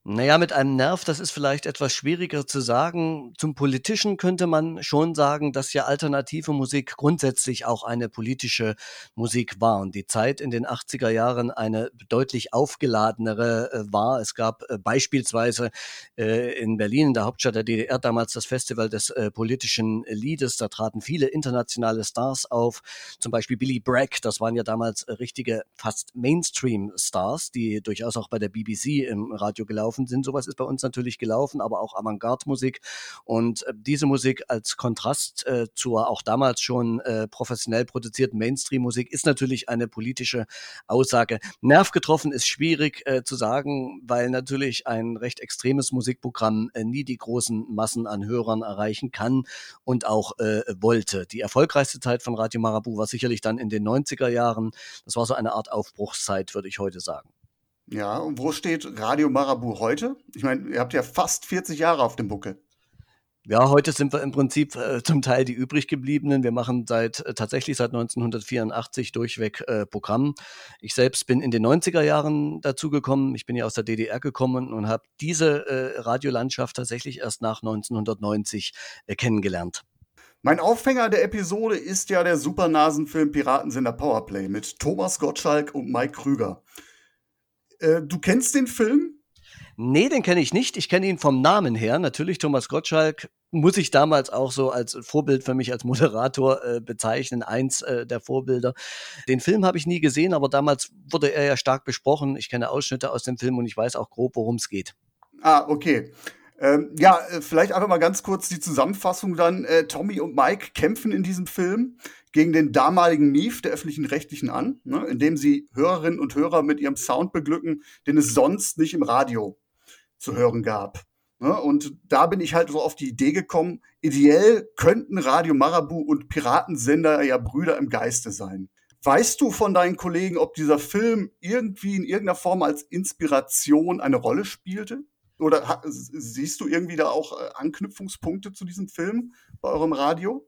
Naja, mit einem Nerv, das ist vielleicht etwas schwieriger zu sagen. Zum Politischen könnte man schon sagen, dass ja alternative Musik grundsätzlich auch eine politische Musik war und die Zeit in den 80er Jahren eine deutlich aufgeladenere äh, war. Es gab äh, beispielsweise äh, in Berlin, in der Hauptstadt der DDR, damals das Festival des politischen Liedes. Da traten viele internationale Stars auf, zum Beispiel Billy Bragg. Das waren ja damals richtige, fast Mainstream-Stars, die durchaus auch bei der BBC im Radio gelaufen gelaufen sind. Sowas ist bei uns natürlich gelaufen, aber auch Avantgarde-Musik. Und äh, diese Musik als Kontrast äh, zur auch damals schon äh, professionell produzierten Mainstream-Musik ist natürlich eine politische Aussage. Nerv getroffen ist schwierig äh, zu sagen, weil natürlich ein recht extremes Musikprogramm äh, nie die großen Massen an Hörern erreichen kann und auch wollte. Die erfolgreichste Zeit von Radio Marabu war sicherlich dann in den 90er Jahren. Das war so eine Art Aufbruchszeit, würde ich heute sagen. Ja, und wo steht Radio Marabu heute? Ich meine, ihr habt ja fast 40 Jahre auf dem Buckel. Ja, heute sind wir im Prinzip äh, zum Teil die übrig gebliebenen. Wir machen seit äh, tatsächlich seit 1984 durchweg äh, Programm. Ich selbst bin in den 90er Jahren dazugekommen. Ich bin ja aus der DDR gekommen und habe diese äh, Radiolandschaft tatsächlich erst nach 1990 äh, kennengelernt. Mein Aufhänger der Episode ist ja der Supernasenfilm Piratensender Powerplay mit Thomas Gottschalk und Mike Krüger. Äh, du kennst den Film? Nee, den kenne ich nicht. Ich kenne ihn vom Namen her. Natürlich Thomas Gottschalk muss ich damals auch so als Vorbild für mich als Moderator äh, bezeichnen, eins äh, der Vorbilder. Den Film habe ich nie gesehen, aber damals wurde er ja stark besprochen. Ich kenne Ausschnitte aus dem Film und ich weiß auch grob, worum es geht. Ah, okay. Ähm, ja, äh, vielleicht einfach mal ganz kurz die Zusammenfassung dann. Äh, Tommy und Mike kämpfen in diesem Film gegen den damaligen Mief der öffentlichen Rechtlichen an, ne, indem sie Hörerinnen und Hörer mit ihrem Sound beglücken, den es sonst nicht im Radio zu hören gab. Ne, und da bin ich halt so auf die Idee gekommen, ideell könnten Radio Marabu und Piratensender ja Brüder im Geiste sein. Weißt du von deinen Kollegen, ob dieser Film irgendwie in irgendeiner Form als Inspiration eine Rolle spielte? Oder siehst du irgendwie da auch äh, Anknüpfungspunkte zu diesem Film bei eurem Radio?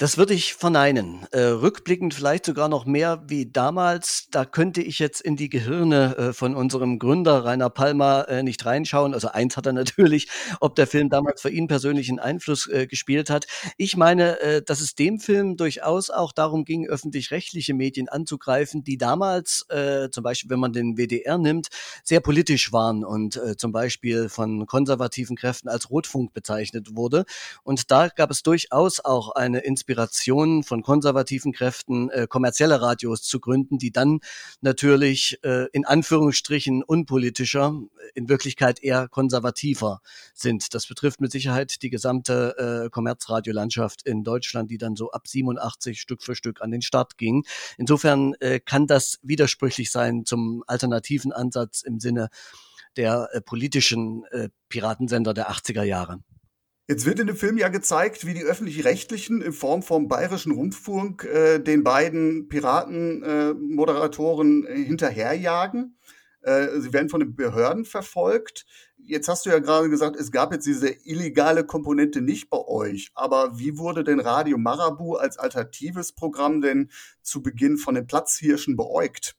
Das würde ich verneinen. Äh, rückblickend vielleicht sogar noch mehr wie damals. Da könnte ich jetzt in die Gehirne äh, von unserem Gründer Rainer Palmer äh, nicht reinschauen. Also eins hat er (laughs) natürlich, ob der Film damals für ihn persönlichen Einfluss äh, gespielt hat. Ich meine, äh, dass es dem Film durchaus auch darum ging, öffentlich-rechtliche Medien anzugreifen, die damals, äh, zum Beispiel wenn man den WDR nimmt, sehr politisch waren und zum Beispiel von konservativen Kräften als Rotfunk bezeichnet wurde. Und da gab es durchaus auch eine Inspiration Inspiration von konservativen Kräften, äh, kommerzielle Radios zu gründen, die dann natürlich äh, in Anführungsstrichen unpolitischer, in Wirklichkeit eher konservativer sind. Das betrifft mit Sicherheit die gesamte äh, Kommerzradiolandschaft in Deutschland, die dann so ab 87 Stück für Stück an den Start ging. Insofern äh, kann das widersprüchlich sein zum alternativen Ansatz im Sinne der äh, politischen äh, Piratensender der 80er Jahre. Jetzt wird in dem Film ja gezeigt, wie die öffentlich-rechtlichen in Form vom Bayerischen Rundfunk äh, den beiden Piratenmoderatoren äh, äh, hinterherjagen. Äh, sie werden von den Behörden verfolgt. Jetzt hast du ja gerade gesagt, es gab jetzt diese illegale Komponente nicht bei euch. Aber wie wurde denn Radio Marabu als alternatives Programm denn zu Beginn von den Platzhirschen beäugt?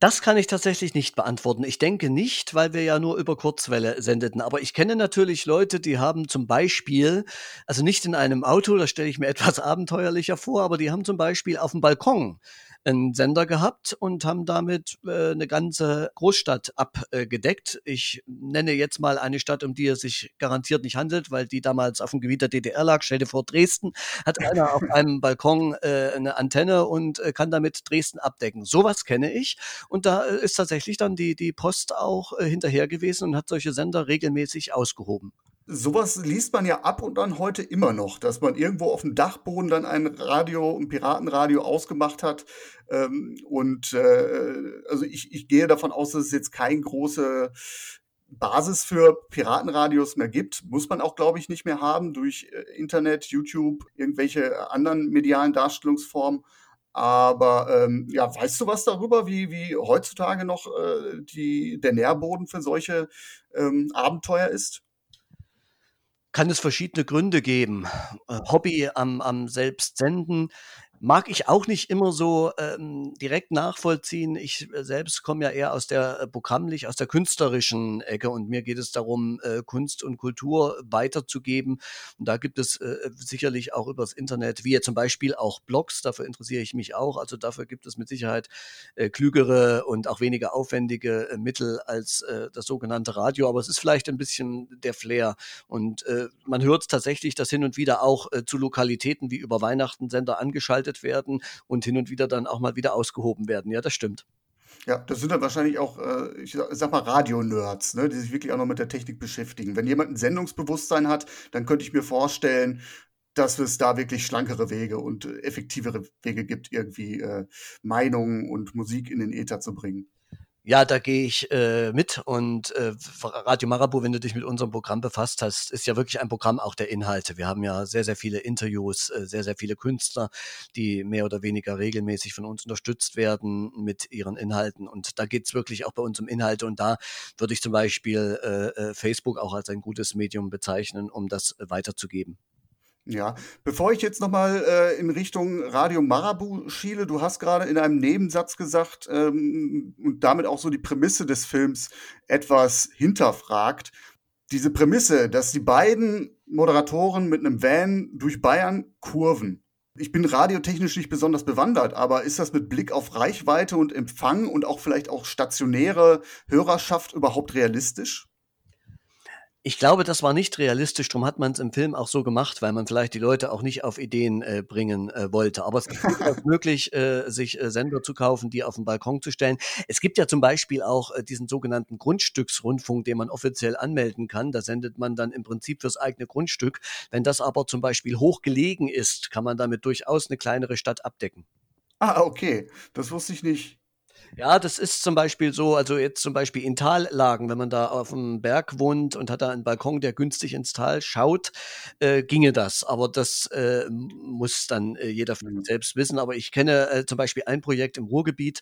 Das kann ich tatsächlich nicht beantworten. Ich denke nicht, weil wir ja nur über Kurzwelle sendeten. Aber ich kenne natürlich Leute, die haben zum Beispiel, also nicht in einem Auto, das stelle ich mir (laughs) etwas abenteuerlicher vor, aber die haben zum Beispiel auf dem Balkon einen Sender gehabt und haben damit äh, eine ganze Großstadt abgedeckt. Ich nenne jetzt mal eine Stadt, um die es sich garantiert nicht handelt, weil die damals auf dem Gebiet der DDR lag. Stell dir vor, Dresden hat (laughs) einer auf einem Balkon äh, eine Antenne und äh, kann damit Dresden abdecken. Sowas kenne ich. Und da äh, ist tatsächlich dann die, die Post auch äh, hinterher gewesen und hat solche Sender regelmäßig ausgehoben sowas liest man ja ab und an heute immer noch, dass man irgendwo auf dem Dachboden dann ein Radio, ein Piratenradio ausgemacht hat. Ähm, und äh, also ich, ich gehe davon aus, dass es jetzt keine große Basis für Piratenradios mehr gibt. Muss man auch, glaube ich, nicht mehr haben durch äh, Internet, YouTube, irgendwelche anderen medialen Darstellungsformen. Aber ähm, ja, weißt du was darüber, wie, wie heutzutage noch äh, die, der Nährboden für solche ähm, Abenteuer ist? Kann es verschiedene Gründe geben. Äh, Hobby am, am Selbstsenden mag ich auch nicht immer so ähm, direkt nachvollziehen. Ich äh, selbst komme ja eher aus der äh, programmlich, aus der künstlerischen Ecke und mir geht es darum, äh, Kunst und Kultur weiterzugeben. Und da gibt es äh, sicherlich auch übers Internet, wie zum Beispiel auch Blogs, dafür interessiere ich mich auch. Also dafür gibt es mit Sicherheit äh, klügere und auch weniger aufwendige äh, Mittel als äh, das sogenannte Radio. Aber es ist vielleicht ein bisschen der Flair. Und äh, man hört tatsächlich, dass hin und wieder auch äh, zu Lokalitäten wie über Weihnachten Sender angeschaltet verbreitet werden und hin und wieder dann auch mal wieder ausgehoben werden. Ja, das stimmt. Ja, das sind dann wahrscheinlich auch, äh, ich sag mal, Radio-Nerds, ne, die sich wirklich auch noch mit der Technik beschäftigen. Wenn jemand ein Sendungsbewusstsein hat, dann könnte ich mir vorstellen, dass es da wirklich schlankere Wege und effektivere Wege gibt, irgendwie äh, Meinungen und Musik in den Äther zu bringen. Ja, da gehe ich äh, mit und äh, Radio Marabu, wenn du dich mit unserem Programm befasst hast, ist ja wirklich ein Programm auch der Inhalte. Wir haben ja sehr, sehr viele Interviews, äh, sehr, sehr viele Künstler, die mehr oder weniger regelmäßig von uns unterstützt werden mit ihren Inhalten. Und da geht's wirklich auch bei uns um Inhalte. Und da würde ich zum Beispiel äh, äh Facebook auch als ein gutes Medium bezeichnen, um das weiterzugeben. Ja, bevor ich jetzt nochmal äh, in Richtung Radio Marabu schiele, du hast gerade in einem Nebensatz gesagt ähm, und damit auch so die Prämisse des Films etwas hinterfragt. Diese Prämisse, dass die beiden Moderatoren mit einem Van durch Bayern kurven. Ich bin radiotechnisch nicht besonders bewandert, aber ist das mit Blick auf Reichweite und Empfang und auch vielleicht auch stationäre Hörerschaft überhaupt realistisch? Ich glaube, das war nicht realistisch, darum hat man es im Film auch so gemacht, weil man vielleicht die Leute auch nicht auf Ideen äh, bringen äh, wollte. Aber es ist (laughs) möglich, äh, sich äh, Sender zu kaufen, die auf den Balkon zu stellen. Es gibt ja zum Beispiel auch äh, diesen sogenannten Grundstücksrundfunk, den man offiziell anmelden kann. Da sendet man dann im Prinzip fürs eigene Grundstück. Wenn das aber zum Beispiel hochgelegen ist, kann man damit durchaus eine kleinere Stadt abdecken. Ah, okay. Das wusste ich nicht. Ja, das ist zum Beispiel so, also jetzt zum Beispiel in Tallagen, wenn man da auf dem Berg wohnt und hat da einen Balkon, der günstig ins Tal schaut, äh, ginge das. Aber das äh, muss dann äh, jeder für sich selbst wissen. Aber ich kenne äh, zum Beispiel ein Projekt im Ruhrgebiet,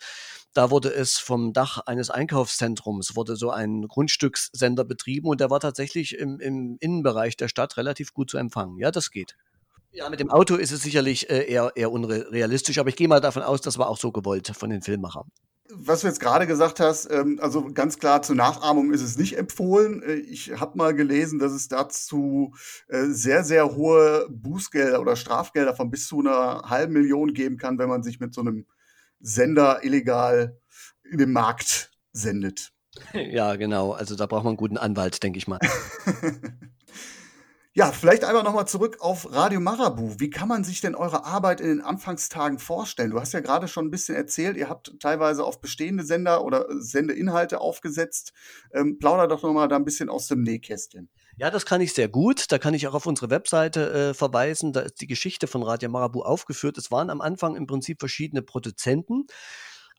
da wurde es vom Dach eines Einkaufszentrums, wurde so ein Grundstückssender betrieben und der war tatsächlich im, im Innenbereich der Stadt relativ gut zu empfangen. Ja, das geht. Ja, mit dem Auto ist es sicherlich äh, eher, eher unrealistisch, aber ich gehe mal davon aus, das war auch so gewollt von den Filmemachern was du jetzt gerade gesagt hast, ähm, also ganz klar zur Nachahmung ist es nicht empfohlen. Äh, ich habe mal gelesen, dass es dazu äh, sehr, sehr hohe Bußgelder oder Strafgelder von bis zu einer halben Million geben kann, wenn man sich mit so einem Sender illegal in den Markt sendet. Ja, genau. Also da braucht man einen guten Anwalt, denke ich mal. (laughs) Ja, vielleicht einmal nochmal zurück auf Radio Marabu. Wie kann man sich denn eure Arbeit in den Anfangstagen vorstellen? Du hast ja gerade schon ein bisschen erzählt, ihr habt teilweise auf bestehende Sender oder Sendeinhalte aufgesetzt. Ähm, plauder doch nochmal da ein bisschen aus dem Nähkästchen. Ja, das kann ich sehr gut. Da kann ich auch auf unsere Webseite äh, verweisen. Da ist die Geschichte von Radio Marabu aufgeführt. Es waren am Anfang im Prinzip verschiedene Produzenten.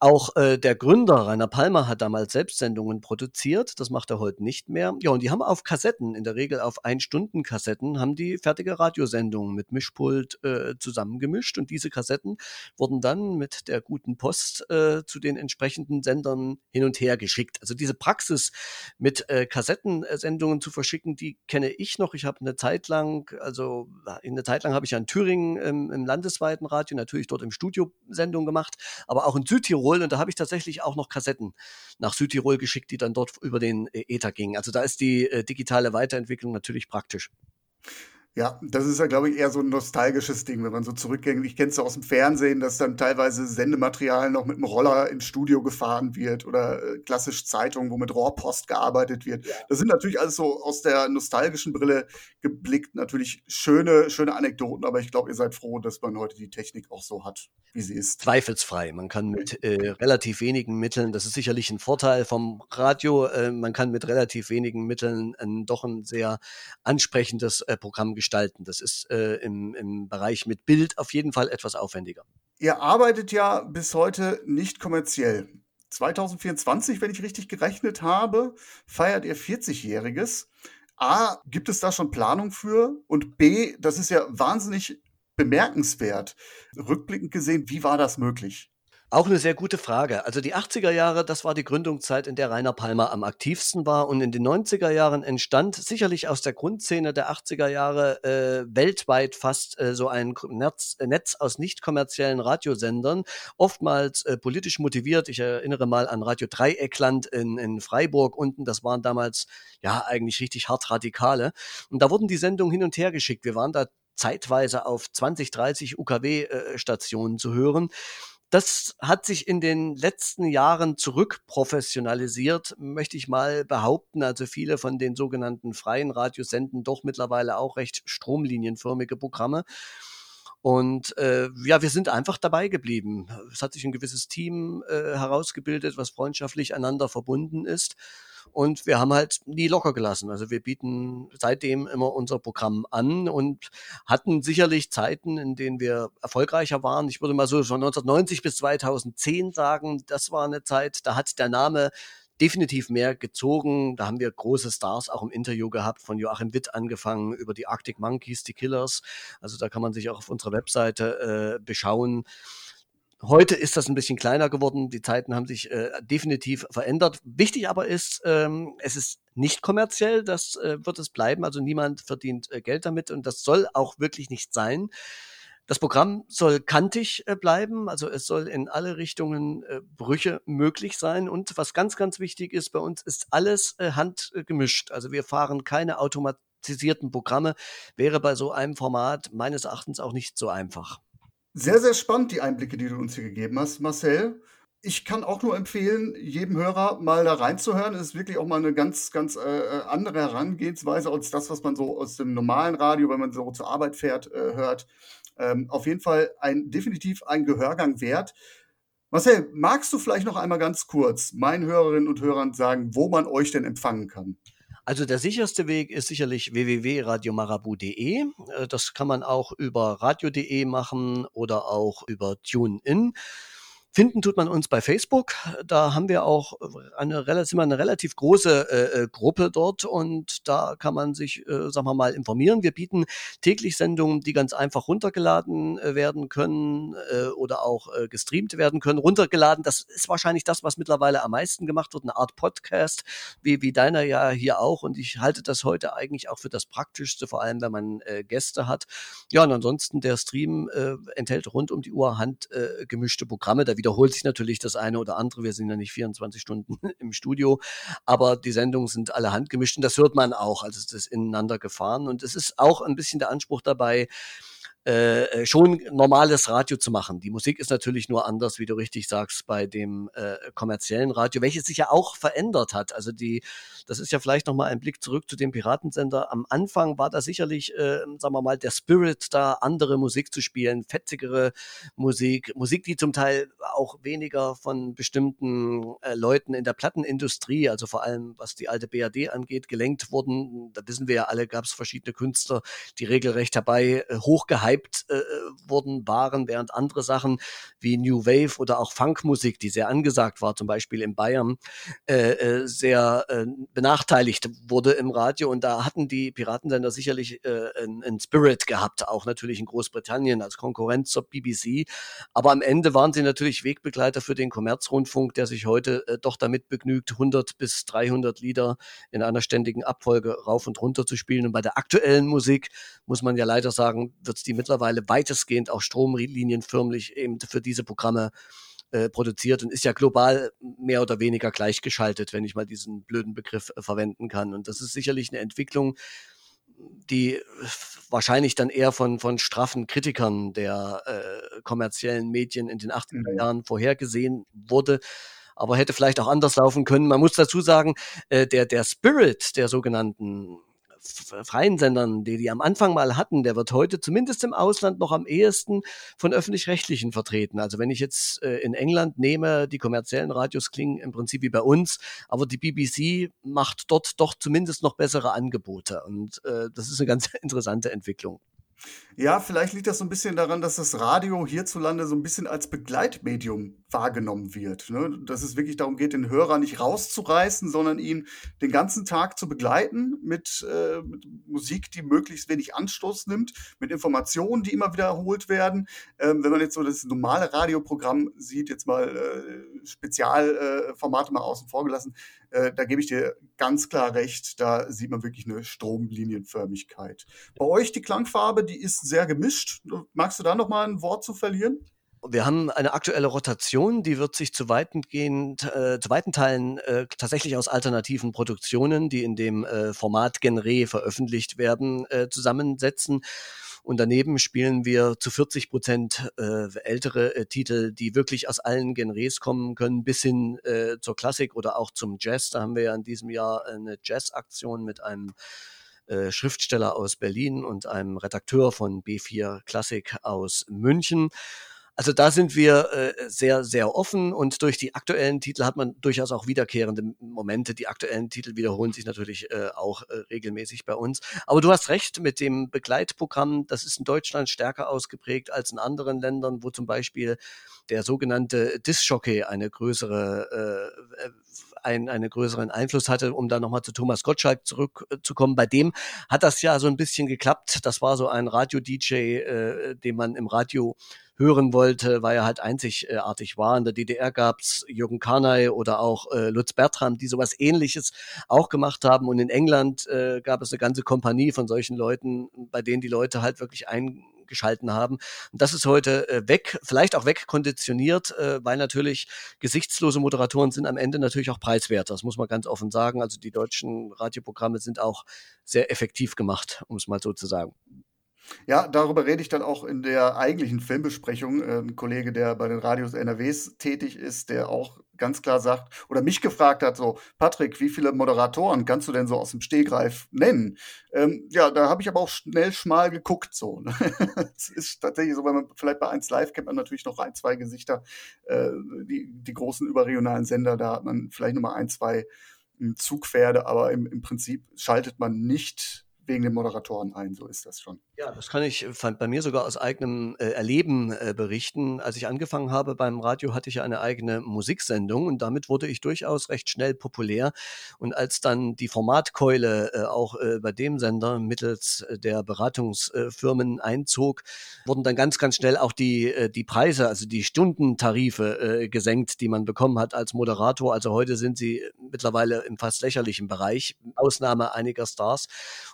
Auch äh, der Gründer Rainer Palmer hat damals Selbstsendungen produziert. Das macht er heute nicht mehr. Ja, und die haben auf Kassetten, in der Regel auf Ein-Stunden-Kassetten, haben die fertige Radiosendungen mit Mischpult äh, zusammengemischt. Und diese Kassetten wurden dann mit der guten Post äh, zu den entsprechenden Sendern hin und her geschickt. Also diese Praxis mit äh, Kassettensendungen zu verschicken, die kenne ich noch. Ich habe eine Zeit lang, also eine Zeit lang habe ich ja in Thüringen im, im landesweiten Radio natürlich dort im Studio Sendungen gemacht, aber auch in Südtirol Südtirol und da habe ich tatsächlich auch noch Kassetten nach Südtirol geschickt, die dann dort über den Ether gingen. Also da ist die äh, digitale Weiterentwicklung natürlich praktisch. Ja, das ist ja, glaube ich, eher so ein nostalgisches Ding, wenn man so zurückgängt. Ich kenne es ja aus dem Fernsehen, dass dann teilweise Sendematerial noch mit einem Roller ins Studio gefahren wird oder äh, klassisch Zeitungen, wo mit Rohrpost gearbeitet wird. Ja. Das sind natürlich alles so aus der nostalgischen Brille geblickt natürlich schöne, schöne Anekdoten, aber ich glaube, ihr seid froh, dass man heute die Technik auch so hat, wie sie ist. Zweifelsfrei. Man kann mit äh, relativ wenigen Mitteln, das ist sicherlich ein Vorteil vom Radio, äh, man kann mit relativ wenigen Mitteln doch ein sehr ansprechendes äh, Programm gestalten. Das ist äh, im, im Bereich mit Bild auf jeden Fall etwas aufwendiger. Ihr arbeitet ja bis heute nicht kommerziell. 2024, wenn ich richtig gerechnet habe, feiert ihr 40-Jähriges. A, gibt es da schon Planung für? Und B, das ist ja wahnsinnig bemerkenswert. Rückblickend gesehen, wie war das möglich? Auch eine sehr gute Frage. Also die 80er Jahre, das war die Gründungszeit, in der Rainer Palmer am aktivsten war. Und in den 90er Jahren entstand sicherlich aus der Grundszene der 80er Jahre äh, weltweit fast äh, so ein Netz, Netz aus nicht kommerziellen Radiosendern, oftmals äh, politisch motiviert. Ich erinnere mal an Radio Dreieckland in, in Freiburg unten. Das waren damals ja eigentlich richtig hart Radikale. Und da wurden die Sendungen hin und her geschickt. Wir waren da zeitweise auf 20, 30 UKW-Stationen äh, zu hören das hat sich in den letzten Jahren zurückprofessionalisiert, möchte ich mal behaupten. Also viele von den sogenannten freien Radios senden doch mittlerweile auch recht stromlinienförmige Programme. Und äh, ja, wir sind einfach dabei geblieben. Es hat sich ein gewisses Team äh, herausgebildet, was freundschaftlich einander verbunden ist. Und wir haben halt nie locker gelassen. Also wir bieten seitdem immer unser Programm an und hatten sicherlich Zeiten, in denen wir erfolgreicher waren. Ich würde mal so von 1990 bis 2010 sagen, das war eine Zeit, da hat der Name definitiv mehr gezogen. Da haben wir große Stars auch im Interview gehabt, von Joachim Witt angefangen, über die Arctic Monkeys, die Killers. Also da kann man sich auch auf unserer Webseite äh, beschauen. Heute ist das ein bisschen kleiner geworden. Die Zeiten haben sich äh, definitiv verändert. Wichtig aber ist, ähm, es ist nicht kommerziell. Das äh, wird es bleiben. Also niemand verdient äh, Geld damit und das soll auch wirklich nicht sein. Das Programm soll kantig äh, bleiben, also es soll in alle Richtungen äh, Brüche möglich sein. Und was ganz, ganz wichtig ist, bei uns ist alles äh, handgemischt. Also wir fahren keine automatisierten Programme. Wäre bei so einem Format meines Erachtens auch nicht so einfach. Sehr, sehr spannend, die Einblicke, die du uns hier gegeben hast, Marcel. ich kann auch nur empfehlen, jedem Hörer mal da reinzuhören. Es ist wirklich auch mal eine ganz, ganz äh, andere Herangehensweise als das, was man so aus dem normalen Radio, wenn man so zur Arbeit fährt, äh, hört. Ähm, auf jeden Fall ein definitiv ein Gehörgang wert. Marcel, magst du vielleicht noch einmal ganz kurz meinen Hörerinnen und Hörern sagen, wo man euch denn empfangen kann? Also der sicherste Weg ist sicherlich www.radiomarabu.de. Äh, das kann man auch über radio.de machen oder auch über TuneIn. Finden tut man uns bei Facebook. Da haben wir auch eine, wir eine relativ große äh, äh, Gruppe dort und da kann man sich, äh, sagen wir mal, informieren. Wir bieten täglich Sendungen, die ganz einfach runtergeladen äh, werden können äh, oder auch äh, gestreamt werden können. Runtergeladen, das ist wahrscheinlich das, was mittlerweile am meisten gemacht wird, eine Art Podcast, wie, wie deiner ja hier auch. Und ich halte das heute eigentlich auch für das Praktischste, vor allem wenn man äh, Gäste hat. Ja, und ansonsten der Stream äh, enthält rund um die Uhr handgemischte äh, Programme. Da wiederholt sich natürlich das eine oder andere. Wir sind ja nicht 24 Stunden (laughs) im Studio, aber die Sendungen sind alle handgemischt und das hört man auch. Also es ist ineinander gefahren und es ist auch ein bisschen der Anspruch dabei, äh, äh, schon normales Radio zu machen. Die Musik ist natürlich nur anders, wie du richtig sagst, bei dem äh, kommerziellen Radio, welches sich ja auch verändert hat. Also die, das ist ja vielleicht nochmal ein Blick zurück zu dem Piratensender. Am Anfang war da sicherlich, äh, sagen wir mal, der Spirit da, andere Musik zu spielen, fetzigere Musik, Musik, die zum Teil auch weniger von bestimmten äh, Leuten in der Plattenindustrie, also vor allem was die alte BRD angeht, gelenkt wurden. Da wissen wir ja alle, gab es verschiedene Künstler, die regelrecht dabei äh, hochgehalten gehypt äh, wurden, waren, während andere Sachen wie New Wave oder auch Funkmusik, die sehr angesagt war, zum Beispiel in Bayern, äh, äh, sehr äh, benachteiligt wurde im Radio. Und da hatten die Piratensender sicherlich äh, einen Spirit gehabt, auch natürlich in Großbritannien als Konkurrenz zur BBC. Aber am Ende waren sie natürlich Wegbegleiter für den Kommerzrundfunk, der sich heute äh, doch damit begnügt, 100 bis 300 Lieder in einer ständigen Abfolge rauf und runter zu spielen. Und bei der aktuellen Musik muss man ja leider sagen, wird die mittlerweile weitestgehend auch stromlinienförmlich eben für diese Programme äh, produziert und ist ja global mehr oder weniger gleichgeschaltet, wenn ich mal diesen blöden Begriff äh, verwenden kann. Und das ist sicherlich eine Entwicklung, die wahrscheinlich dann eher von, von straffen Kritikern der äh, kommerziellen Medien in den 80er mhm. Jahren vorhergesehen wurde aber hätte vielleicht auch anders laufen können. Man muss dazu sagen, äh, der, der Spirit der sogenannten freien Sendern, die die am Anfang mal hatten, der wird heute zumindest im Ausland noch am ehesten von öffentlich-rechtlichen vertreten. Also wenn ich jetzt äh, in England nehme, die kommerziellen Radios klingen im Prinzip wie bei uns, aber die BBC macht dort doch zumindest noch bessere Angebote. Und äh, das ist eine ganz (laughs) interessante Entwicklung. Ja, vielleicht liegt das so ein bisschen daran, dass das Radio hierzulande so ein bisschen als Begleitmedium wahrgenommen wird. Ne? Dass es wirklich darum geht, den Hörer nicht rauszureißen, sondern ihn den ganzen Tag zu begleiten mit, äh, mit Musik, die möglichst wenig Anstoß nimmt, mit Informationen, die immer wiederholt werden. Ähm, wenn man jetzt so das normale Radioprogramm sieht, jetzt mal äh, Spezialformate äh, mal außen vor gelassen, äh, da gebe ich dir ganz klar recht, da sieht man wirklich eine Stromlinienförmigkeit. Bei euch die Klangfarbe, die ist sehr gemischt. Magst du da noch mal ein Wort zu verlieren? Wir haben eine aktuelle Rotation, die wird sich zu weiten, gehend, äh, zu weiten Teilen äh, tatsächlich aus alternativen Produktionen, die in dem äh, Format Genre veröffentlicht werden, äh, zusammensetzen. Und daneben spielen wir zu 40 Prozent äh, ältere äh, Titel, die wirklich aus allen Genres kommen können, bis hin äh, zur Klassik oder auch zum Jazz. Da haben wir ja in diesem Jahr eine Jazz-Aktion mit einem äh, Schriftsteller aus Berlin und einem Redakteur von B4 Klassik aus München. Also da sind wir äh, sehr, sehr offen und durch die aktuellen Titel hat man durchaus auch wiederkehrende Momente. Die aktuellen Titel wiederholen sich natürlich äh, auch äh, regelmäßig bei uns. Aber du hast recht mit dem Begleitprogramm. Das ist in Deutschland stärker ausgeprägt als in anderen Ländern, wo zum Beispiel der sogenannte Disc-Jockey eine größere äh, äh ein, einen größeren Einfluss hatte, um da nochmal zu Thomas Gottschalk zurückzukommen. Bei dem hat das ja so ein bisschen geklappt. Das war so ein Radio-DJ, äh, den man im Radio hören wollte, weil er halt einzigartig war. In der DDR gab's Jürgen Karnay oder auch äh, Lutz Bertram, die sowas ähnliches auch gemacht haben. Und in England äh, gab es eine ganze Kompanie von solchen Leuten, bei denen die Leute halt wirklich eingeschalten haben. Und das ist heute äh, weg, vielleicht auch wegkonditioniert, äh, weil natürlich gesichtslose Moderatoren sind am Ende natürlich auch preiswerter. Das muss man ganz offen sagen. Also die deutschen Radioprogramme sind auch sehr effektiv gemacht, um es mal so zu sagen. Ja, darüber rede ich dann auch in der eigentlichen Filmbesprechung. Äh, ein Kollege, der bei den Radios NRWs tätig ist, der auch ganz klar sagt oder mich gefragt hat, so, Patrick, wie viele Moderatoren kannst du denn so aus dem Stehgreif nennen? Ähm, ja, da habe ich aber auch schnell schmal geguckt, so. Ne? (laughs) Es ist tatsächlich so, wenn man vielleicht bei 1 Live kennt man natürlich noch ein, zwei Gesichter, äh, die, die großen überregionalen Sender, da hat man vielleicht nochmal ein, zwei hm, Zugpferde, aber im, im Prinzip schaltet man nicht wegen den Moderatoren ein, so ist das schon. Ja, das kann ich fand bei mir sogar aus eigenem äh, Erleben äh, berichten. Als ich angefangen habe beim Radio, hatte ich eine eigene Musiksendung und damit wurde ich durchaus recht schnell populär. Und als dann die Formatkeule äh, auch äh, bei dem Sender mittels äh, der Beratungsfirmen einzog, wurden dann ganz, ganz schnell auch die, äh, die Preise, also die Stundentarife äh, gesenkt, die man bekommen hat als Moderator. Also heute sind sie mittlerweile im fast lächerlichen Bereich, Ausnahme einiger Stars.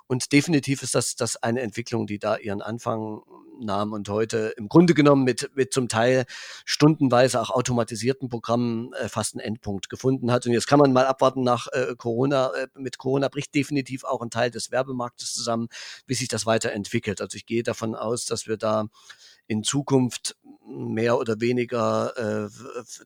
Und definitiv ist das, das eine Entwicklung, die da ihren Anfang nahm und heute im Grunde genommen mit, mit zum Teil stundenweise auch automatisierten Programmen äh, fast einen Endpunkt gefunden hat. Und jetzt kann man mal abwarten nach äh, Corona. Äh, mit Corona bricht definitiv auch ein Teil des Werbemarktes zusammen, wie sich das weiterentwickelt. Also ich gehe davon aus, dass wir da in Zukunft mehr oder weniger äh,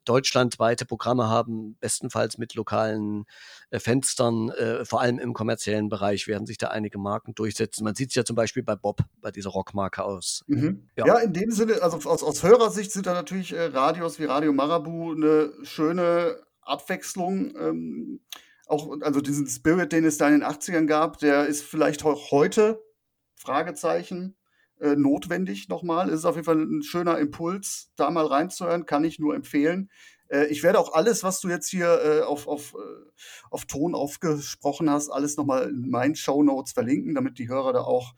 deutschlandweite Programme haben, bestenfalls mit lokalen äh, Fenstern, äh, vor allem im kommerziellen Bereich werden sich da einige Marken durchsetzen. Man sieht es ja zum Beispiel bei Bob, bei dieser Rockmarke aus. Mhm. Ja. ja. in dem Sinne, also aus, aus Hörersicht sind da natürlich äh, Radios wie Radio Marabu eine schöne Abwechslung. Ähm, auch, also diesen Spirit, den es da in den 80ern gab, der ist vielleicht auch heute, Fragezeichen, äh, notwendig nochmal. Es ist auf jeden Fall ein schöner Impuls, da mal reinzuhören, kann ich nur empfehlen. Äh, ich werde auch alles, was du jetzt hier äh, auf, auf, äh, auf Ton aufgesprochen hast, alles nochmal in meinen Show Notes verlinken, damit die Hörer da auch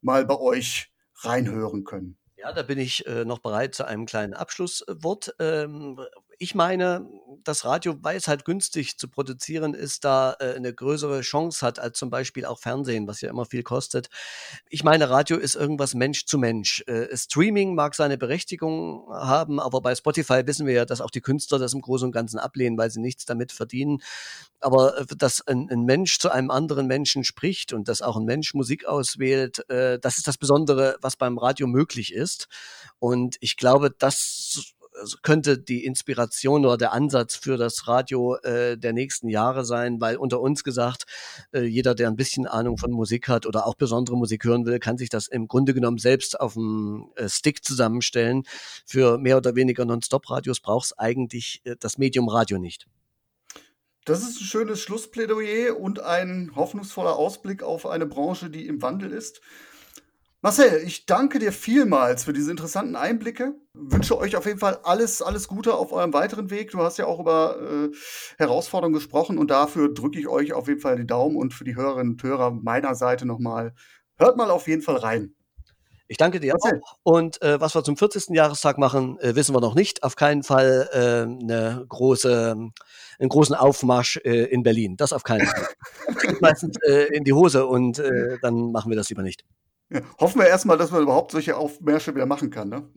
mal bei euch reinhören können. Ja, da bin ich äh, noch bereit zu einem kleinen Abschlusswort. Ähm, ich meine, das Radio, weil es halt günstig zu produzieren ist, da äh, eine größere Chance hat als zum Beispiel auch Fernsehen, was ja immer viel kostet. Ich meine, Radio ist irgendwas Mensch zu Mensch. Äh, Streaming mag seine Berechtigung haben, aber bei Spotify wissen wir ja, dass auch die Künstler das im Großen und Ganzen ablehnen, weil sie nichts damit verdienen. Aber äh, dass ein, ein Mensch zu einem anderen Menschen spricht und dass auch ein Mensch Musik auswählt, äh, das ist das Besondere, was beim Radio möglich ist. Und ich glaube, das könnte die Inspiration oder der Ansatz für das Radio äh, der nächsten Jahre sein, weil unter uns gesagt, äh, jeder, der ein bisschen Ahnung von Musik hat oder auch besondere Musik hören will, kann sich das im Grunde genommen selbst auf dem äh, Stick zusammenstellen. Für mehr oder weniger Non-Stop-Radios braucht es eigentlich äh, das Medium Radio nicht. Das ist ein schönes Schlussplädoyer und ein hoffnungsvoller Ausblick auf eine Branche, die im Wandel ist. Marcel, ich danke dir vielmals für diese interessanten Einblicke. Wünsche euch auf jeden Fall alles, alles Gute auf eurem weiteren Weg. Du hast ja auch über äh, Herausforderungen gesprochen und dafür drücke ich euch auf jeden Fall die Daumen und für die Hörerinnen und Hörer meiner Seite nochmal. Hört mal auf jeden Fall rein. Ich danke dir Marcel. auch. Und äh, was wir zum 40. Jahrestag machen, äh, wissen wir noch nicht. Auf keinen Fall äh, eine große, einen großen Aufmarsch äh, in Berlin. Das auf keinen Fall. (laughs) meistens äh, in die Hose und äh, dann machen wir das lieber nicht. Ja, (laughs) hoffen wir erstmal, dass man überhaupt solche Aufmärsche wieder machen kann. Ne? (laughs)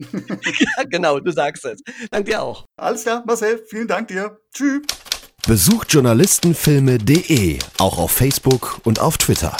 ja, genau, du sagst es. Dank dir auch. Alles klar, Marcel, vielen Dank dir. Tschüss. Besucht journalistenfilme.de, auch auf Facebook und auf Twitter.